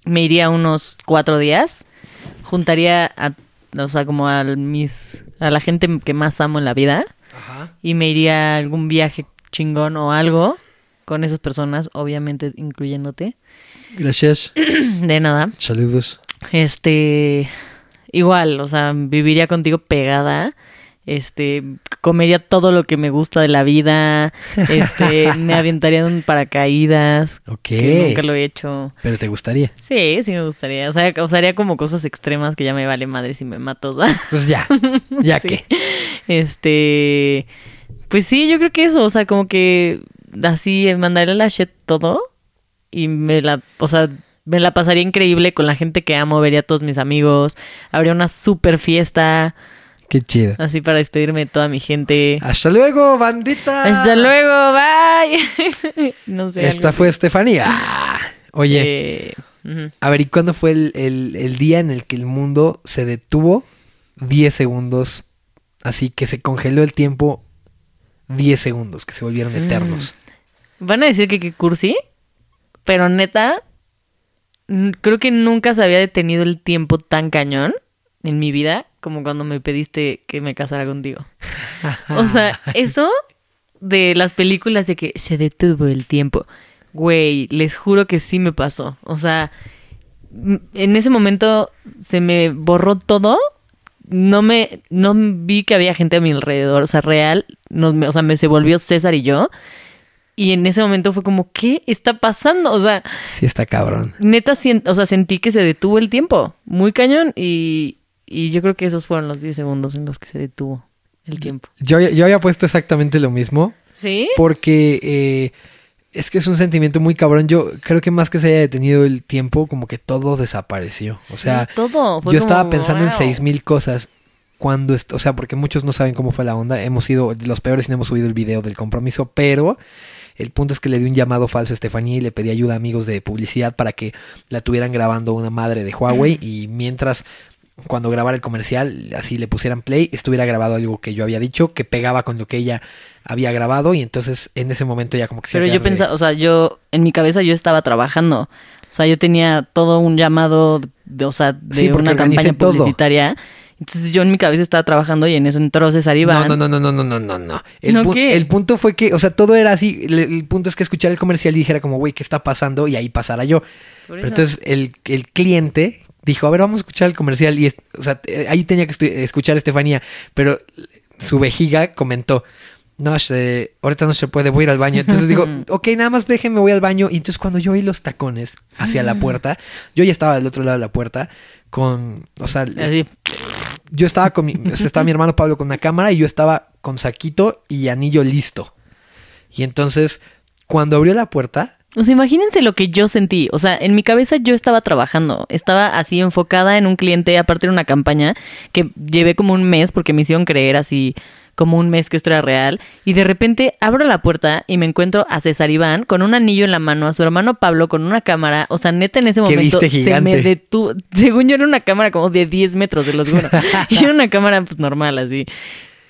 me iría unos cuatro días. Juntaría a, o sea, como a mis, a la gente que más amo en la vida. Ajá. Y me iría a algún viaje chingón o algo con esas personas, obviamente incluyéndote. Gracias. De nada. Saludos. Este, igual, o sea, viviría contigo pegada. Este, comería todo lo que me gusta de la vida. Este, me aventaría en un paracaídas. Ok. Que nunca lo he hecho. Pero te gustaría. Sí, sí me gustaría. O sea, usaría como cosas extremas que ya me vale madre si me mato. o sea. Pues ya. Ya Sí. que. Este, pues sí, yo creo que eso, o sea, como que así eh, mandarle la shit todo y me la, o sea, me la pasaría increíble con la gente que amo, vería a todos mis amigos, habría una super fiesta, Qué chido. así para despedirme de toda mi gente. Hasta luego, bandita. Hasta luego, bye. no sé. Esta fue Estefanía. Oye, Eh, a ver, ¿y cuándo fue el, el- el día en el que el mundo se detuvo 10 segundos? Así que se congeló el tiempo 10 segundos, que se volvieron eternos. Van a decir que qué cursi, pero neta, creo que nunca se había detenido el tiempo tan cañón en mi vida como cuando me pediste que me casara contigo. O sea, eso de las películas de que se detuvo el tiempo. Güey, les juro que sí me pasó. O sea, en ese momento se me borró todo. No me, no vi que había gente a mi alrededor. O sea, real. No, me- o sea, me se volvió César y yo. Y en ese momento fue como, ¿qué está pasando? O sea, Sí, está cabrón. neta, o sea, sentí que se detuvo el tiempo. Muy cañón. Y, y yo creo que esos fueron los 10 segundos en los que se detuvo el tiempo. Yo, yo había puesto exactamente lo mismo. ¿Sí? Porque eh, es que es un sentimiento muy cabrón. Yo creo que más que se haya detenido el tiempo, como que todo desapareció. O sea, Sí, todo. Fue yo como, estaba pensando en seis mil cosas. Cuando, o sea, porque muchos no saben cómo fue la onda. Hemos sido los peores y no hemos subido el video del compromiso, pero el punto es que le di un llamado falso a Estefanía y le pedí ayuda a amigos de publicidad para que la tuvieran grabando una madre de Huawei y mientras cuando grabara el comercial, así le pusieran play, estuviera grabado algo que yo había dicho, que pegaba con lo que ella había grabado y entonces en ese momento ya como que se Pero yo pensaba, o sea, yo, en mi cabeza yo estaba trabajando. O sea, yo tenía todo un llamado, de, o sea, de Sí, una campaña todo. publicitaria. Entonces yo en mi cabeza estaba trabajando y en eso entró César Iván. No, no, no, no, no, no, no, no. El, ¿No pu- qué? el punto fue que, o sea, todo era así. El, el punto es que escuchar el comercial y dijera como, güey, ¿qué está pasando? Y ahí pasara yo. Pero entonces el, el cliente dijo, a ver, vamos a escuchar el comercial. Y, o sea, ahí tenía que escuchar a Estefanía. Pero su vejiga comentó, no, se- ahorita no se puede, voy a ir al baño. Entonces digo, ok, nada más déjenme, voy al baño. Y entonces cuando yo oí los tacones hacia la puerta, yo ya estaba del otro lado de la puerta con, o sea, Así, yo estaba con mi, estaba mi hermano Pablo con una cámara y yo estaba con saquito y anillo listo. Y entonces, cuando abrió la puerta, O sea, imagínense lo que yo sentí. O sea, en mi cabeza yo estaba trabajando. Estaba así enfocada en un cliente, aparte de una campaña que llevé como un mes porque me hicieron creer así como un mes que esto era real. Y de repente abro la puerta y me encuentro a César Iván con un anillo en la mano, a su hermano Pablo con una cámara. O sea, neta, en ese ¿Qué momento se me detuvo. Según yo era una cámara como de 10 metros de los juro. y era una cámara pues normal así.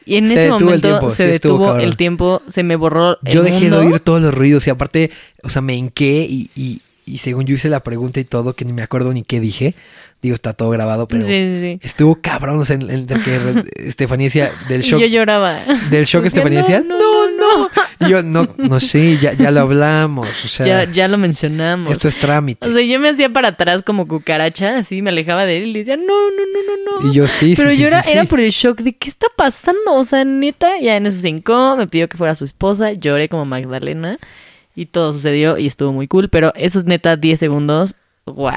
Y en Se ese el momento tiempo, se sí detuvo el tiempo, se me borró el Yo dejé mundo. de oír todos los ruidos y aparte, o sea, me hinqué y, y, y según yo hice la pregunta y todo, que ni me acuerdo ni qué dije. Digo, está todo grabado, pero Sí, sí, sí. estuvo cabrón. O sea, en- en- de que Estefanía decía, del Y shock, yo lloraba. del shock Decía, Estefanía "No, decía, no, no. Y yo, no, no sé, ya, ya lo hablamos. O sea, Ya, ya lo mencionamos. esto es trámite. O sea, yo me hacía para atrás como cucaracha, así me alejaba de él y le decía, no, no, no, no, no. Y yo sí, sí, Pero sí, yo era, era por el shock de qué está pasando. O sea, neta, ya en eso se hincó, me pidió que fuera su esposa, lloré como Magdalena y todo sucedió y estuvo muy cool. Pero eso es neta 10 segundos. ¡Wow!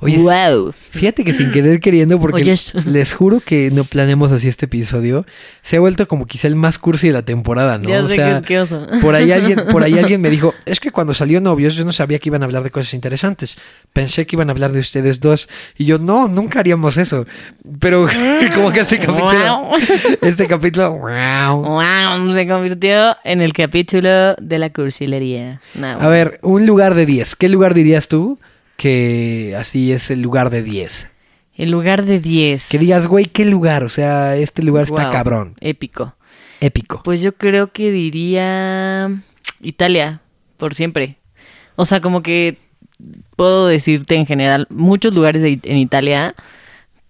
Oye, ¡Wow! Fíjate que sin querer queriendo, porque Oyes. les juro que no planeamos así este episodio, se ha vuelto como quizá el más cursi de la temporada, ¿no? Ya o sé sea, que, por ahí alguien, por ahí alguien me dijo, es que cuando salió novios yo no sabía que iban a hablar de cosas interesantes. Pensé que iban a hablar de ustedes dos. Y yo, no, nunca haríamos eso. Pero como que este capítulo, Wow. este capítulo, wow. ¡Wow! Se convirtió en el capítulo de la cursilería. No, A ver, un lugar de 10. ¿Qué lugar dirías tú que así es el lugar de 10? En lugar de 10. Que digas, güey, ¿qué lugar? O sea, este lugar está cabrón, Épico. épico. Pues yo creo que diría Italia, por siempre. O sea, como que puedo decirte en general muchos lugares de- en Italia,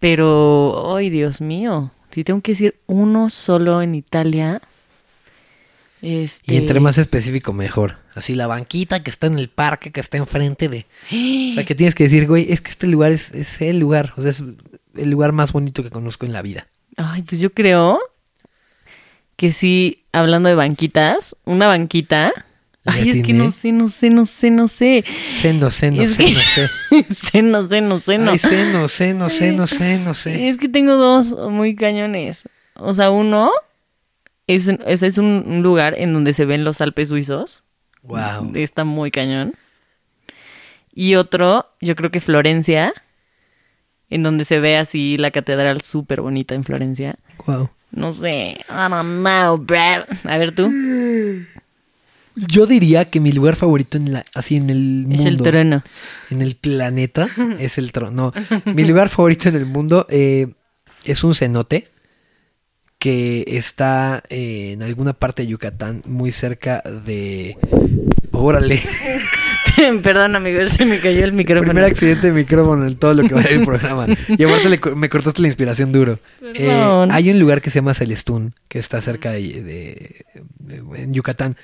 pero, ay, Dios mío, si tengo que decir uno solo en Italia. Este... Y entre más específico, mejor. Así la banquita que está en el parque, que está enfrente de... O sea, que tienes que decir, güey, es que este lugar es, es el lugar. O sea, es el lugar más bonito que conozco en la vida. Ay, pues yo creo que sí, hablando de banquitas, una banquita. Ay, es que no sé, no sé, no sé, no sé. Sé, no sé, no Es sé, que- no sé. sé, no sé, no sé, no. Ay, sé, no sé, no sé, no sé, no sé. Es que tengo dos muy cañones. O sea, uno es, es, es un, lugar en donde se ven los Alpes suizos. Wow. Está muy cañón. Y otro, yo creo que Florencia, en donde se ve así la catedral súper bonita en Florencia. Wow. No sé, I don't know. A ver tú. Yo diría que mi lugar favorito en la, así en el mundo. Es el trono. En el planeta es el trono. No, mi lugar favorito en el mundo eh, es un cenote que está eh, en alguna parte de Yucatán, muy cerca de. Órale. Perdón, amigos, se me cayó el micrófono. Primer accidente de micrófono en todo lo que va del programa. Y aparte le me cortaste la inspiración duro. Eh, hay un lugar que se llama Celestún, que está cerca de, de- de- en Yucatán.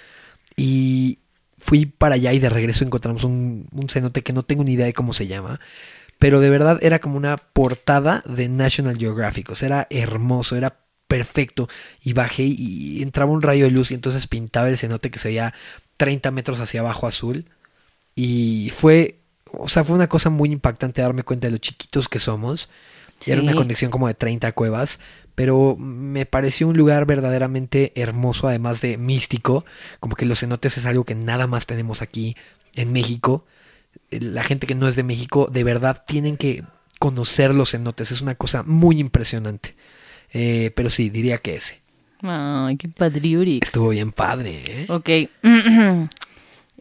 Y fui para allá y de regreso encontramos un, un cenote que no tengo ni idea de cómo se llama. Pero de verdad era como una portada de National Geographic. O sea, era hermoso, era perfecto. Y bajé y entraba un rayo de luz y entonces pintaba el cenote que se veía 30 metros hacia abajo azul. Y fue, o sea, fue una cosa muy impactante darme cuenta de lo chiquitos que somos. Era una conexión como de 30 cuevas, pero me pareció un lugar verdaderamente hermoso, además de místico, como que los cenotes es algo que nada más tenemos aquí en México. Eh, La gente que no es de México, de verdad, tienen que conocer los cenotes, es una cosa muy impresionante. Eh, pero sí, diría que ese. Ay, qué padriurix. Estuvo bien padre, ¿eh? Ok.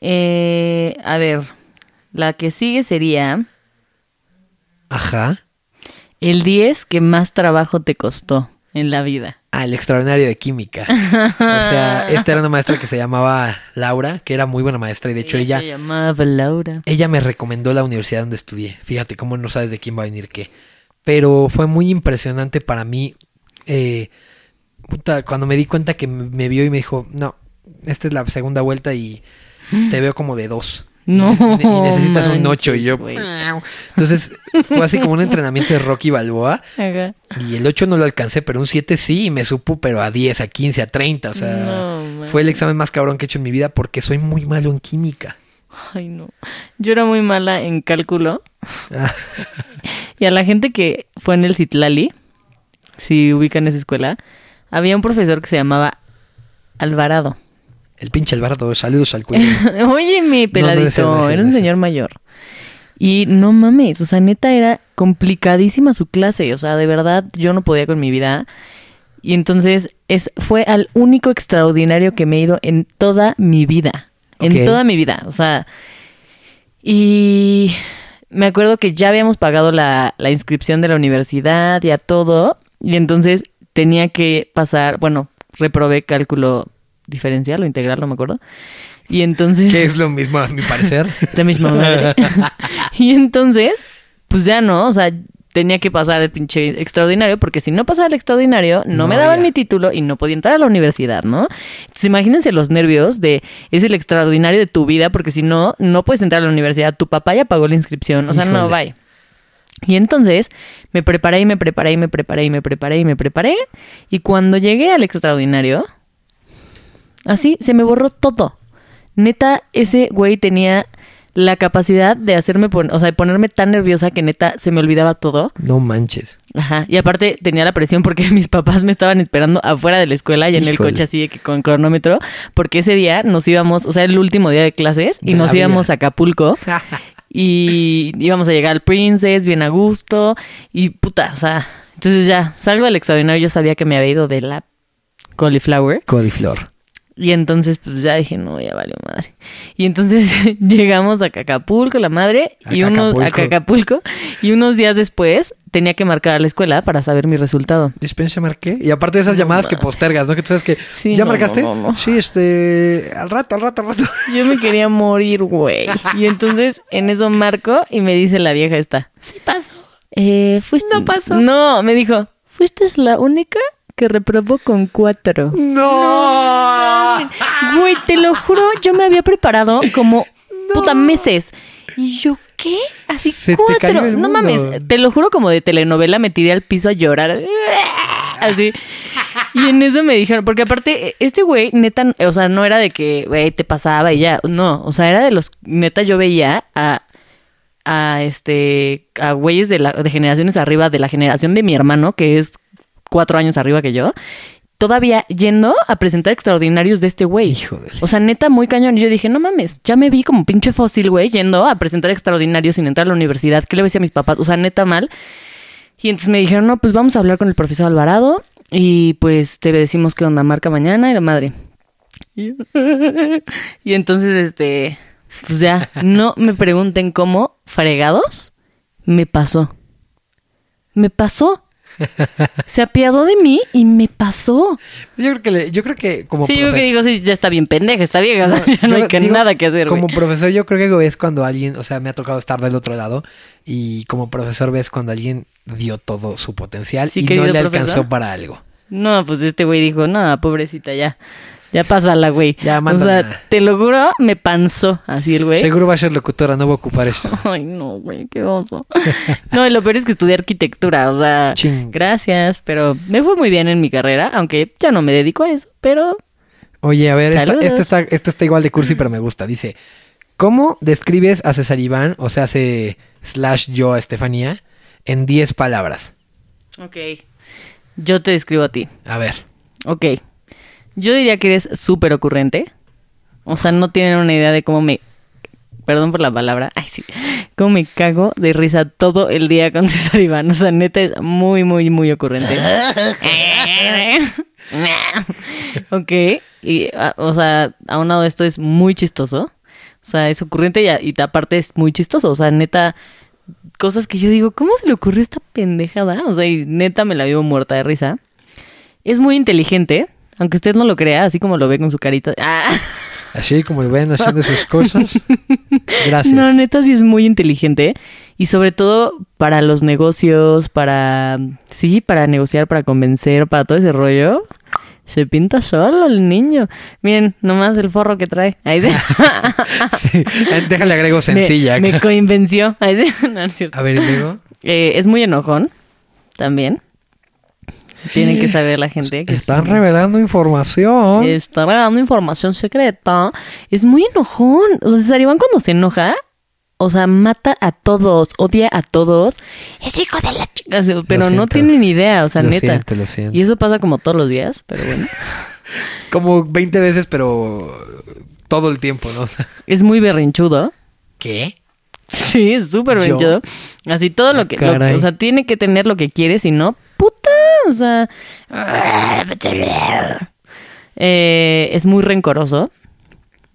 Eh, a ver, la que sigue sería Ajá. el 10 que más trabajo te costó en la vida. Ah, el extraordinario de química. O sea, esta era una maestra que se llamaba Laura, que era muy buena maestra y de hecho ella se llamaba Laura. ella me recomendó la universidad donde estudié. Fíjate cómo no sabes de quién va a venir qué. Pero fue muy impresionante para mí. Eh, puta, cuando me di cuenta que me vio y me dijo, no, esta es la segunda vuelta y te veo como de dos. No, Y, y necesitas un ocho. Y yo, güey. entonces fue así como un entrenamiento de Rocky Balboa. Ajá. Y el 8 no lo alcancé, pero un 7 sí, y me supo, pero a 10, a 15, a 30. O sea, No, fue el examen más cabrón que he hecho en mi vida porque soy muy malo en química. Ay, no. Yo era muy mala en cálculo. y a la gente que fue en el Citlali, si ubican esa escuela, había un profesor que se llamaba Alvarado. El pinche Alvarado, saludos al cuello. Óyeme, peladito, no era un señor mayor. Y no mames, o sea, neta era complicadísima su clase, o sea, de verdad yo no podía con mi vida. Y entonces es, fue al único extraordinario que me he ido en toda mi vida. En toda mi vida, o sea. Y me acuerdo que ya habíamos pagado la, la inscripción de la universidad y a todo. Y entonces tenía que pasar, bueno, reprobé cálculo diferencial o integral, no me acuerdo. Y entonces... que es lo mismo a mi parecer. la misma madre. y entonces, pues ya no, o sea, tenía que pasar el pinche extraordinario, porque si no pasaba el extraordinario, no, No, me daban ya. mi título y no podía entrar a la universidad, ¿no? Entonces imagínense los nervios de, es el extraordinario de tu vida, porque si no, no puedes entrar a la universidad, tu papá ya pagó la inscripción, o sea, no, bye. Y entonces me preparé y me preparé y me preparé y me preparé y me preparé. Y cuando llegué al extraordinario, así se me borró todo. Neta, ese güey tenía la capacidad de hacerme, pon- o sea, de ponerme tan nerviosa que neta se me olvidaba todo. No manches. Ajá. Y aparte tenía la presión porque mis papás me estaban esperando afuera de la escuela y en el coche así de que con cronómetro, porque ese día nos íbamos, o sea, el último día de clases y De nos íbamos vida. a Acapulco. Y íbamos a llegar al Princess bien a gusto. Y puta, o sea, entonces ya salgo del extraordinario. Yo sabía que me había ido de la cauliflower. Coliflor. Y entonces, pues ya dije, no, ya valió madre. Y entonces llegamos a Acapulco, la madre, A y unos, a Acapulco. Y unos días después tenía que marcar a la escuela para saber mi resultado. Dispense, marqué. Y aparte de esas llamadas que postergas, ¿no? Que tú sabes que. Sí, ¿Ya no, marcaste? no, no, no. Sí, este. Al rato, al rato, al rato. Yo me quería morir, güey. Y entonces en eso marco y me dice la vieja esta. Sí pasó. Eh, fuiste. No pasó. No, me dijo, fuiste la única que reprobó con cuatro. ¡No! Güey, te lo juro, yo me había preparado como puta meses. Y yo, ¿qué? Así Se te cuatro. cayó el no mundo. mames, te lo juro como de telenovela me tiré al piso a llorar. Así. Y en eso me dijeron, porque aparte, este güey, neta, o sea, no era de que, güey, te pasaba y ya. No, o sea, era de los, neta, yo veía a, a este, a güeyes de, la, de generaciones arriba, de la generación de mi hermano, que es cuatro años arriba que yo, todavía yendo a presentar extraordinarios de este güey. Híjole. O sea, neta, muy cañón. Y yo dije, no mames, ya me vi como pinche fósil, güey, yendo a presentar extraordinarios sin entrar a la universidad. ¿Qué le voy a decir a mis papás? O sea, neta mal. Y entonces me dijeron, no, pues vamos a hablar con el profesor Alvarado y pues te decimos qué onda marca mañana y la madre. Y, y entonces, este, pues ya, no me pregunten cómo, fregados, me pasó. Me pasó. Se apiadó de mí y me pasó. Yo creo que, le- yo creo que como Sí, yo que digo, sí, ya está bien pendeja, está vieja, o sea, ya no hay que- digo, nada que hacer, Como profesor, yo creo que es cuando alguien, o sea, me ha tocado estar del otro lado y como profesor ves cuando alguien dio todo su potencial Sí, y no le profesor. alcanzó para algo. No, pues este güey dijo, no, pobrecita, ya. Ya pásala, güey. Ya, o mándala. sea, te lo juro, me panzó así el güey. Seguro va a ser locutora, no va a ocupar esto. Ay, no, güey, qué oso. No, y lo peor es que estudié arquitectura, o sea, Ching. gracias, pero me fue muy bien en mi carrera, aunque ya no me dedico a eso, pero Oye, a ver, esta está, esta está igual de cursi, pero me gusta. Dice, ¿cómo describes a César Iván, o sea, hace slash yo a Estefanía, en 10 palabras? Ok. Yo te describo a ti. A ver. Ok. Yo diría que eres súper ocurrente. O sea, no tienen una idea de cómo me. Perdón por la palabra. Ay, sí. Cómo me cago de risa todo el día con César Iván. O sea, neta es muy, muy, muy ocurrente. ok. Y, a- o sea, aunado esto es muy chistoso. O sea, es ocurrente y, y aparte es muy chistoso. O sea, neta, cosas que yo digo, ¿cómo se le ocurrió esta pendejada? O sea, y neta me la vivo muerta de risa. Es muy inteligente, aunque usted no lo crea, así como lo ve con su carita. Ah. Así como ven haciendo sus cosas. Gracias. No, neta sí es muy inteligente. Y sobre todo para los negocios, para... Sí, para negociar, para convencer, para todo ese rollo. Se pinta solo el niño. Miren, nomás el forro que trae. Ahí sí. Sí, Déjale agrego sencilla. Me, me coinvenció. Ahí sí. No, no es cierto. A ver, luego. Eh, es muy enojón también. Tiene que saber la gente que Están sí. revelando información. Está regalando información secreta. Es muy enojón. O sea, César Iván cuando se enoja, o sea, mata a todos, odia a todos. Es hijo de la chica. Pero no siento. tiene ni idea, o sea, Lo neta. siento, lo siento. Y eso pasa como todos los días, pero bueno. Como 20 veces, pero todo el tiempo, ¿no? O sea, Es muy berrinchudo. ¿Qué? Sí, es súper berrinchudo. Así todo lo Ah, que... lo- o sea, tiene que tener lo que quiere, si no. O sea... eh, es muy rencoroso.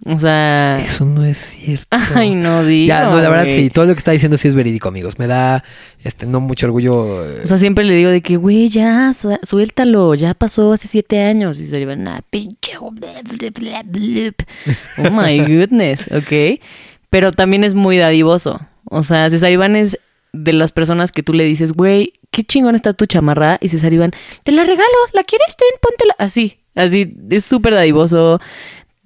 O sea... Eso no es cierto. Ay, no digo. Ya, no, la verdad sí, todo lo que está diciendo sí es verídico, amigos. Me da, este, no mucho orgullo. eh, O sea, siempre le digo de que, güey, ya, su- suéltalo, ya pasó hace siete años. Y se le van a pinche. Oh my goodness, ok. Pero también es muy dadivoso. O sea, César Iván es de las personas que tú le dices, güey, qué chingón está tu chamarra. Y César Iván, te la regalo, ¿la quieres? Ten, póntela. Así, así, es súper dadivoso.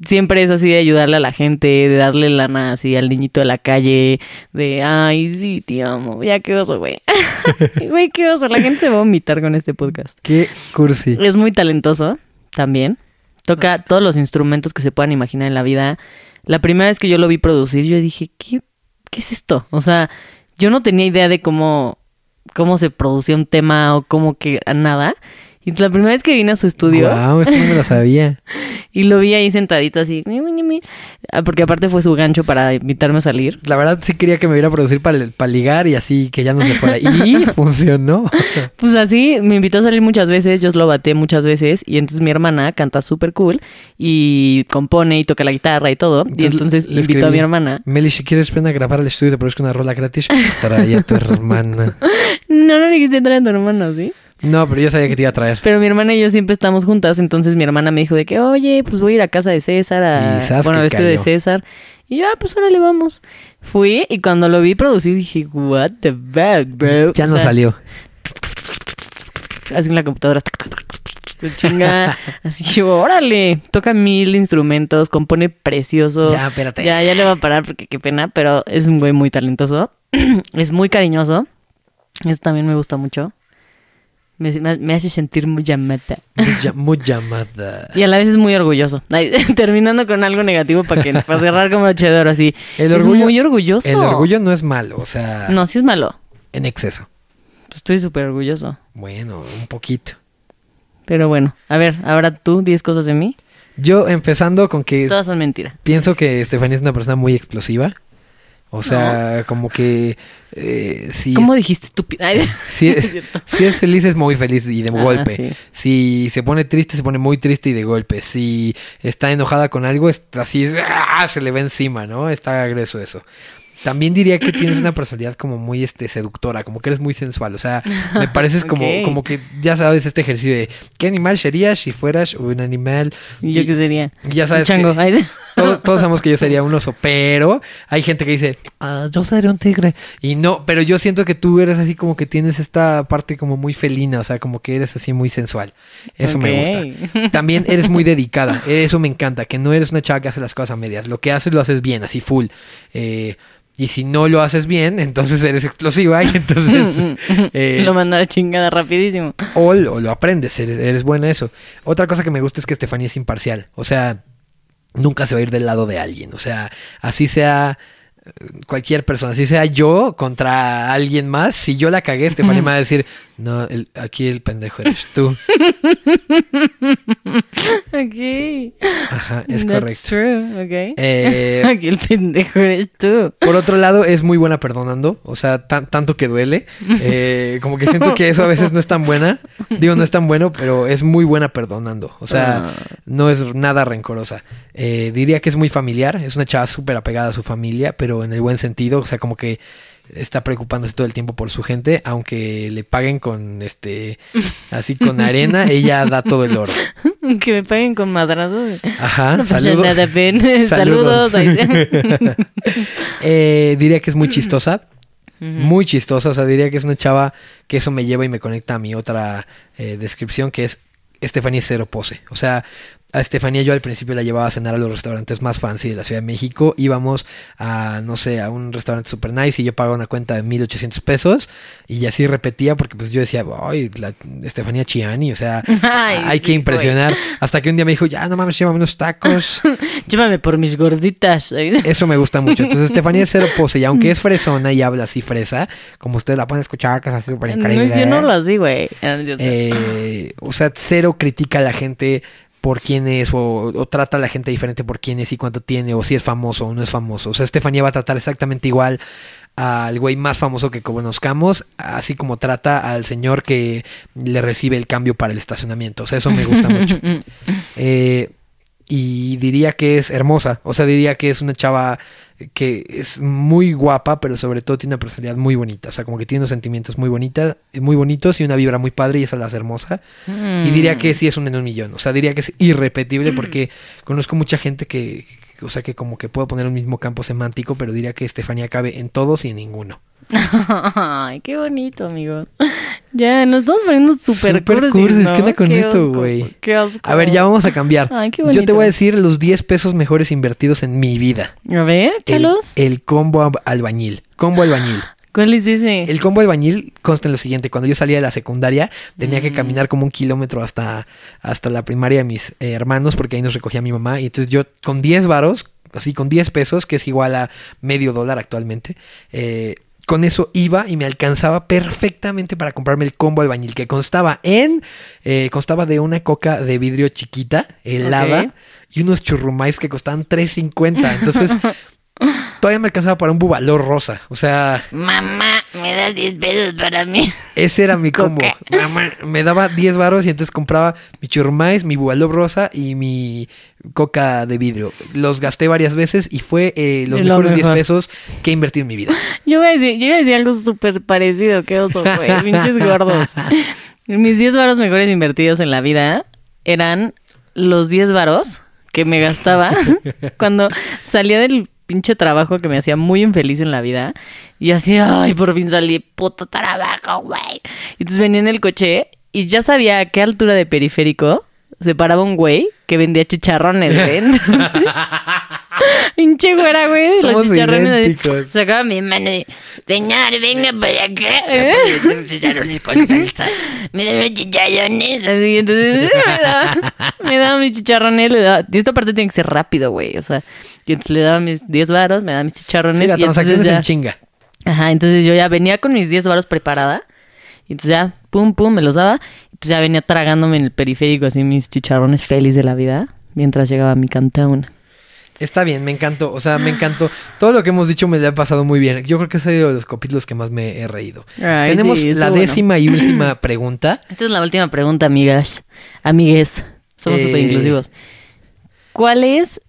Siempre es así de ayudarle a la gente, de darle lana así al niñito de la calle, de, ay, sí, te amo, ya qué oso, güey. Güey, qué oso, la gente se va a vomitar con este podcast. Qué cursi. Es muy talentoso también. Toca todos los instrumentos que se puedan imaginar en la vida. La primera vez que yo lo vi producir, yo dije, ¿qué, qué es esto? O sea, yo no tenía idea de cómo, cómo se producía un tema o cómo que nada. Y la primera vez que vine a su estudio Wow, esto no me lo sabía. y lo vi ahí sentadito así, ah, porque aparte fue su gancho para invitarme a salir. La verdad sí quería que me viera a producir para ligar y así que ya no se fuera. Y funcionó. Pues así, me invitó a salir muchas veces, yo lo bateé muchas veces y entonces mi hermana canta súper cool y compone y toca la guitarra y todo. y entonces le invitó a mi hermana. Meli, si quieres ven a grabar al estudio, te produzco una rola gratis. Trae a tu hermana. No, no le dijiste traer a tu hermana, ¿sí? No, pero yo sabía que te iba a traer. Pero mi hermana y yo siempre estamos juntas, entonces mi hermana me dijo de que, oye, pues voy a ir a casa de César, a, bueno, al estudio de. César. Y yo, ah, pues órale, vamos. Fui y cuando lo vi producir dije, what the fuck, bro. Ya O no sea, salió. así en la computadora. Chinga, así yo, órale, toca mil instrumentos, compone precioso. Ya, espérate. Ya, ya le va a parar porque qué pena, pero es un güey muy talentoso. es muy cariñoso. Eso también me gusta mucho. Me, hace sentir muy llamada. Muy, lla- muy llamada. Y a la vez es muy orgulloso. Terminando con algo negativo para que para cerrar como chedor así. El es orgullo- muy orgulloso. El orgullo no es malo, o sea, No, sí es malo. en exceso. Estoy súper orgulloso. Bueno, un poquito. Pero bueno, a ver, ahora tú, 10 cosas de mí. Yo empezando con que Todas son mentira. pienso que Estefanía es una persona muy explosiva. O sea, como que eh, si, ¿Cómo dijiste estúpida? Si, es si es feliz es muy feliz y de Ah, golpe. sí. Si se pone triste, se pone muy triste y de golpe. Si está enojada con algo, así ¡ah! se le va encima, ¿no? Está agreso eso. También diría que tienes una personalidad como muy este seductora, como que eres muy sensual. O sea, me pareces como, como que ya sabes este ejercicio de ¿qué animal serías si fueras un animal? ¿Y yo qué sería? ya sabes Un chango. que- sí. Todos, todos sabemos que yo sería un oso, pero hay gente que dice, "Ah, yo sería un tigre. Y no, pero yo siento que tú eres así como que tienes esta parte como muy felina, o sea, como que eres así muy sensual. Eso me gusta. También eres muy dedicada, eso me encanta, que no eres una chava que hace las cosas a medias. Lo que haces lo haces bien, así full. Eh, y si no lo haces bien, entonces eres explosiva y entonces... eh, Lo mandó a la chingada rapidísimo. o, o lo aprendes, eres, eres buena en eso. Otra cosa que me gusta es que Estefanía es imparcial. O sea, nunca se va a ir del lado de alguien. O sea, así sea eh, cualquier persona, así sea yo contra alguien más, si yo la cagué, Estefanía me va a decir, no, el- aquí el pendejo eres tú. Ok. Ajá, es That's correcto. true, ok. Eh, Aquí el pendejo eres tú. Por otro lado, es muy buena perdonando, o sea, tan- tanto que duele. Eh, como que siento que eso a veces no es tan buena. Digo, no es tan bueno, pero es muy buena perdonando. O sea, Ah. no es nada rencorosa. Eh, diría que es muy familiar, es una chava súper apegada a su familia, pero en el buen sentido, o sea, como que está preocupándose todo el tiempo por su gente, aunque le paguen con este, así con arena, ella da todo el oro. Que me paguen con madrazos. Ajá, No saludos. nada, Ben. Saludos. Eh, diría que es muy chistosa. Muy chistosa. O sea, diría que es una chava que eso me lleva y me conecta a mi otra eh, descripción, que es Estefanía cero pose. O sea, a Estefanía yo al principio la llevaba a cenar a los restaurantes más fancy de la Ciudad de México. Íbamos a, no sé, a un restaurante super nice y yo pagaba una cuenta de 1800 pesos y así repetía porque pues yo decía, ay, la Estefanía Chiani, o sea, Ay, hay sí, que impresionar. Hasta que un día me dijo, ya no mames, llévame unos tacos. Llévame por mis gorditas. Eso me gusta mucho. Entonces, Estefanía es cero pose. Y aunque es fresona y habla así fresa, como usted la puede escuchar, que es así súper No, yo no lo así, güey. Ah. Eh, o sea, cero critica a la gente por quién es, o, o trata a la gente diferente por quién es y cuánto tiene, o si es famoso o no es famoso. O sea, Estefanía va a tratar exactamente igual al güey más famoso que conozcamos, así como trata al señor que le recibe el cambio para el estacionamiento. O sea, eso me gusta mucho. Eh, y diría que es hermosa, o sea, diría que es una chava que es muy guapa, pero sobre todo tiene una personalidad muy bonita, o sea, como que tiene unos sentimientos muy bonitas, muy bonitos y una vibra muy padre y esa la hace hermosa. Y diría que sí es un en un millón, o sea, diría que es irrepetible porque conozco mucha gente que, o sea, que como que puedo poner un mismo campo semántico, pero diría que Estefanía cabe en todos y en ninguno. Ay, qué bonito, amigo. Ya, nos estamos poniendo súper Super cursis, ¿qué onda con Qué esto, güey? A ver, ya vamos a cambiar. Ay, qué Yo te bonito. voy a decir los 10 pesos mejores invertidos en mi vida. A ver, El, chalos. el combo ab- albañil. Combo albañil. ¿Cuál es ese? El combo albañil consta en lo siguiente. Cuando yo salía de la secundaria, tenía que caminar como un kilómetro hasta, hasta la primaria de mis eh, hermanos, porque ahí nos recogía mi mamá. Y entonces yo con 10 varos, así con 10 pesos, que es igual a medio dólar actualmente, eh, con eso iba y me alcanzaba perfectamente para comprarme el combo albañil, que constaba en, eh, constaba de una coca de vidrio chiquita, helada, y unos churrumais que costaban 3.50. Entonces, todavía me alcanzaba para un bubalor rosa. O sea, Mamá, me das 10 pesos para mí. ese era mi combo. Coca. Mamá, me daba 10 varos y entonces compraba mi churrumais, mi bubalor rosa y mi coca de vidrio. Los gasté varias veces y fue eh, los Es lo mejores 10 mejor. pesos que he invertido en mi vida. Yo iba a decir, yo iba a decir algo súper parecido. Qué oso, güey. Pinches gordos. Mis 10 varos mejores invertidos en la vida eran los 10 varos que me gastaba cuando salía del pinche trabajo que me hacía muy infeliz en la vida. Y así, ay, por fin salí, puto trabajo, güey. Y entonces venía en el coche y ya sabía a qué altura de periférico se paraba un güey que vendía chicharrones, güey. Entonces, Pinche güera, güey. Los chicharrones. idénticos. Sacaba mi mano y, señor, venga para acá. chicharrones con salsa. Me daba chicharrones. Así, entonces me daba, me daba mis chicharrones. Le daba, y esta parte tiene que ser rápido, güey. O sea, yo entonces le daba mis 10 varos, me daba mis chicharrones. Sí, la transacción es en chinga. Ajá, entonces yo ya venía con mis 10 varos preparada. Y entonces ya, pum, pum, me los daba. Pues ya venía tragándome en el periférico así mis chicharrones feliz de la vida. Mientras llegaba a mi cantón. Está bien, me encantó. O sea, me encantó. Todo lo que hemos dicho me lo ha pasado muy bien. Yo creo que es uno de los capítulos que más me he reído. Tenemos sí, la bueno. décima y última pregunta. Esta es la última pregunta, amigas. Amigues. Somos Eh. súper inclusivos. ¿Cuáles,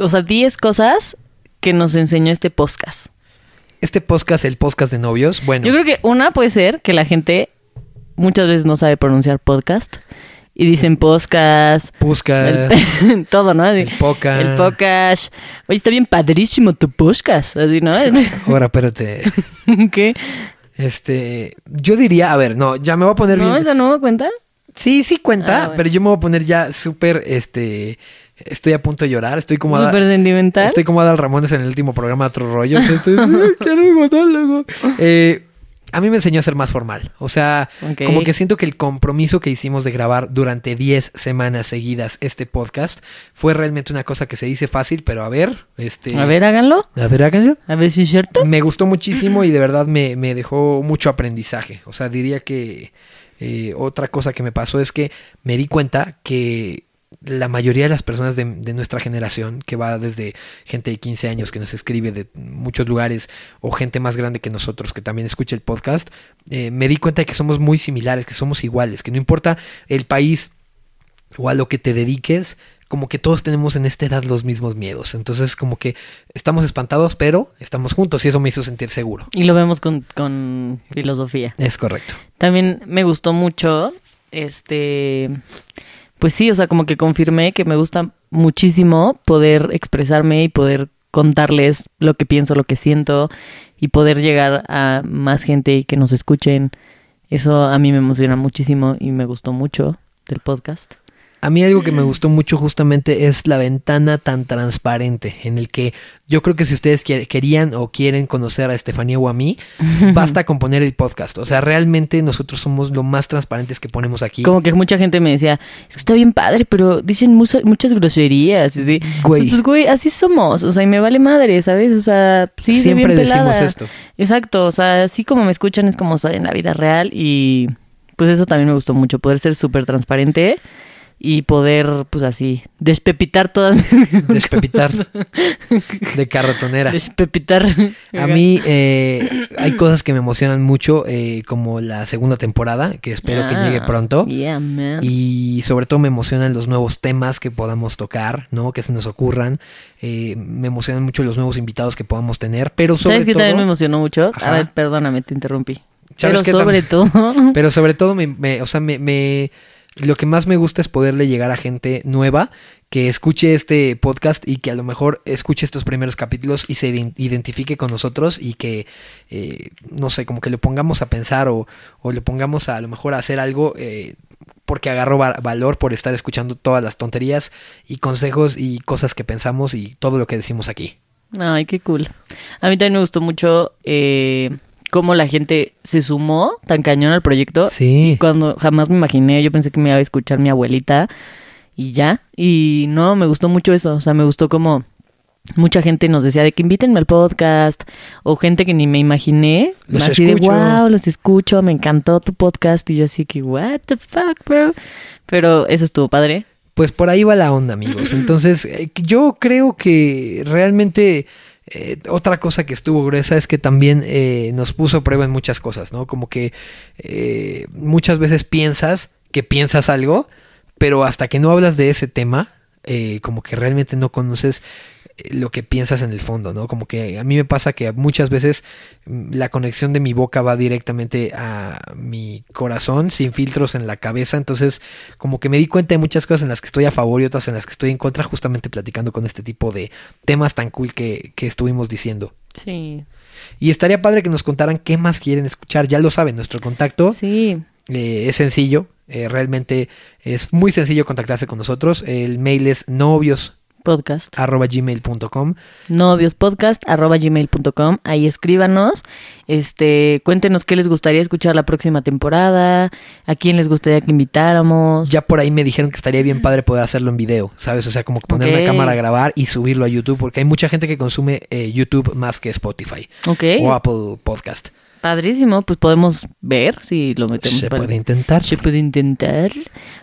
o sea, 10 cosas que nos enseñó este podcast? Este podcast, el podcast de novios, bueno, Yo creo que una puede ser que la gente muchas veces no sabe pronunciar podcast y dicen podcast, busca el- todo, ¿no? El podcast. El podcast. Oye, está bien padrísimo tu podcast, así, ¿no? Ahora, espérate. ¿Qué? Este, yo diría, a ver, no, ya me voy a poner ¿No? bien. ¿Esa no cuenta? Sí, sí cuenta, Ah, bueno. pero yo me voy a poner ya súper, este, estoy a punto de llorar, estoy como Súper sentimental. estoy como Adal Ramones en el último programa de Otro Rollo. quiero un monólogo. Eh, a mí me enseñó a ser más formal. O sea, como que siento que el compromiso que hicimos de grabar durante 10 semanas seguidas este podcast fue realmente una cosa que se dice fácil, pero a ver, este... A ver, háganlo. A ver, háganlo. A ver si es cierto. Me gustó muchísimo y de verdad me, me dejó mucho aprendizaje. O sea, diría que eh, otra cosa que me pasó es que me di cuenta que la mayoría de las personas de, de nuestra generación, que va desde gente de 15 años que nos escribe de muchos lugares, o gente más grande que nosotros que también escucha el podcast, eh, me di cuenta de que somos muy similares, que somos iguales, que no importa el país o a lo que te dediques, como que todos tenemos en esta edad los mismos miedos. Entonces, como que estamos espantados, pero estamos juntos y eso me hizo sentir seguro. Y lo vemos con, con filosofía. Es correcto. También me gustó mucho, este, pues sí, o sea, como que confirmé que me gusta muchísimo poder expresarme y poder contarles lo que pienso, lo que siento y poder llegar a más gente y que nos escuchen. Eso a mí me emociona muchísimo y me gustó mucho del podcast. A mí algo que me gustó mucho justamente es la ventana tan transparente en el que yo creo que si ustedes quiere- querían o quieren conocer a Estefanía o a mí, basta con poner el podcast. O sea, realmente nosotros somos lo más transparentes que ponemos aquí. Como que mucha gente me decía, es que está bien padre, pero dicen muchas groserías. y así. Güey. Pues, güey, así somos. O sea, y me vale madre, ¿sabes? O sea, sí, Siempre bien decimos esto. Exacto. O sea, así como me escuchan es como soy en la vida real. Y pues eso también me gustó mucho, poder ser súper transparente y poder, pues así, despepitar todas. Despepitar de carrotonera. Despepitar. A mí eh, hay cosas que me emocionan mucho, eh, como la segunda temporada, que espero que Ah, llegue pronto. Yeah, man. Y sobre todo me emocionan los nuevos temas que podamos tocar, ¿no? Que se nos ocurran. Eh, me emocionan mucho los nuevos invitados que podamos tener. Pero sobre ¿Sabes qué todo. también me emocionó mucho? Ajá. A ver, perdóname, te interrumpí. ¿Sabes Pero sobre todo... Pero sobre todo, me, me- o sea, me, me- lo que más me gusta es poderle llegar a gente nueva que escuche este podcast y que a lo mejor escuche estos primeros capítulos y se iden- identifique con nosotros y que, eh, no sé, como que lo pongamos a pensar o, o lo pongamos a, a lo mejor a hacer algo eh, porque agarró va- valor por estar escuchando todas las tonterías y consejos y cosas que pensamos y todo lo que decimos aquí. Ay, qué cool. A mí también me gustó mucho eh, cómo la gente se sumó tan cañón al proyecto. Sí. Cuando jamás me imaginé, yo pensé que me iba a escuchar mi abuelita y ya. Y no, me gustó mucho eso. O sea, me gustó como mucha gente nos decía de que invítenme al podcast o gente que ni me imaginé. Los así escucho. de wow, los escucho, me encantó tu podcast. Y yo así que, what the fuck, bro. Pero eso estuvo padre. Pues por ahí va la onda, amigos. Entonces, eh, yo creo que realmente eh, otra cosa que estuvo gruesa es que también eh, nos puso prueba en muchas cosas, ¿no? Como que eh, muchas veces piensas que piensas algo, pero hasta que no hablas de ese tema, como que realmente no conoces lo que piensas en el fondo, ¿no? Como que a mí me pasa que muchas veces mm, la conexión de mi boca va directamente a mi corazón, sin filtros en la cabeza, entonces como que me di cuenta de muchas cosas en las que estoy a favor y otras en las que estoy en contra, justamente platicando con este tipo de temas tan cool que, que estuvimos diciendo. Sí. Y estaría padre que nos contaran qué más quieren escuchar, ya lo saben, nuestro contacto Sí. eh, es sencillo, eh, realmente es muy sencillo contactarse con nosotros, el mail es novios Podcast. arroba gmail.com noviospodcast arroba gmail.com ahí escríbanos este cuéntenos qué les gustaría escuchar la próxima temporada a quién les gustaría que invitáramos Ya por ahí me dijeron que estaría bien padre poder hacerlo en video, ¿sabes? O sea, como poner Ok. una cámara a grabar y subirlo a YouTube, porque hay mucha gente que consume eh, YouTube más que Spotify o Apple Podcast. Padrísimo pues podemos ver si lo metemos Se para- puede intentar. se puede intentar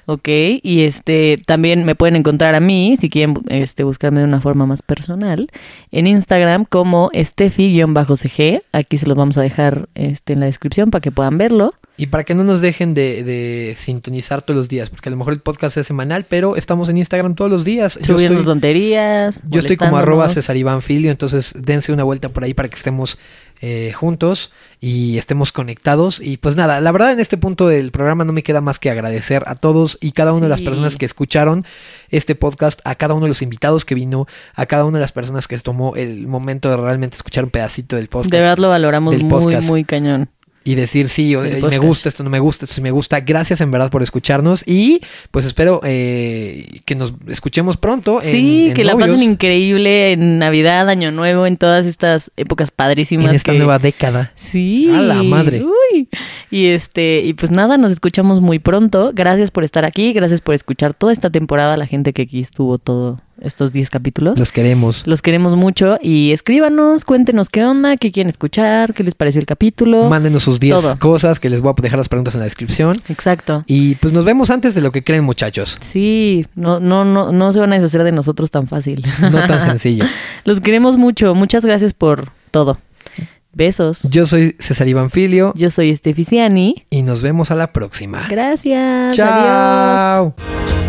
ok y este también me pueden encontrar a mí si quieren este buscarme de una forma más personal en Instagram como estefi-cg aquí se los vamos a dejar este en la descripción para que puedan verlo Y para que no nos dejen de, de sintonizar todos los días, porque a lo mejor el podcast es semanal, pero estamos en Instagram todos los días. Yo subiendo estoy, tonterías yo estoy como arroba Iván Filio, entonces dense una vuelta por ahí para que estemos eh, juntos y estemos conectados. Y pues nada, la verdad en este punto del programa no me queda más que agradecer a todos y cada una de las personas que escucharon este podcast, a cada uno de los invitados que vino, a cada una de las personas que tomó el momento de realmente escuchar un pedacito del podcast. De verdad lo valoramos muy, podcast. muy cañón. Y decir sí, o- eh, me gusta esto, no me gusta, esto sí me gusta. Gracias en verdad por escucharnos y pues espero eh, que nos escuchemos pronto. en- sí, en que la pasen increíble en Navidad, Año Nuevo, en todas estas épocas padrísimas. en esta que- nueva década. Sí. A la madre. Uy. Y este, y pues nada, nos escuchamos muy pronto. Gracias por estar aquí, gracias por escuchar toda esta temporada, la gente que aquí estuvo todo estos 10 capítulos. Los queremos. Los queremos mucho y escríbanos, cuéntenos qué onda, qué quieren escuchar, qué les pareció el capítulo. Mándenos sus 10 Todo. cosas que les voy a dejar las preguntas en la descripción. Exacto. Y pues nos vemos antes de lo que creen, muchachos. Sí, no, no, no, no se van a deshacer de nosotros tan fácil. No tan sencillo. Los queremos mucho. Muchas gracias por todo. Besos. Yo soy César Iván Filio Yo soy Esteficiani. y nos vemos a la próxima. Gracias. Adiós. Chao.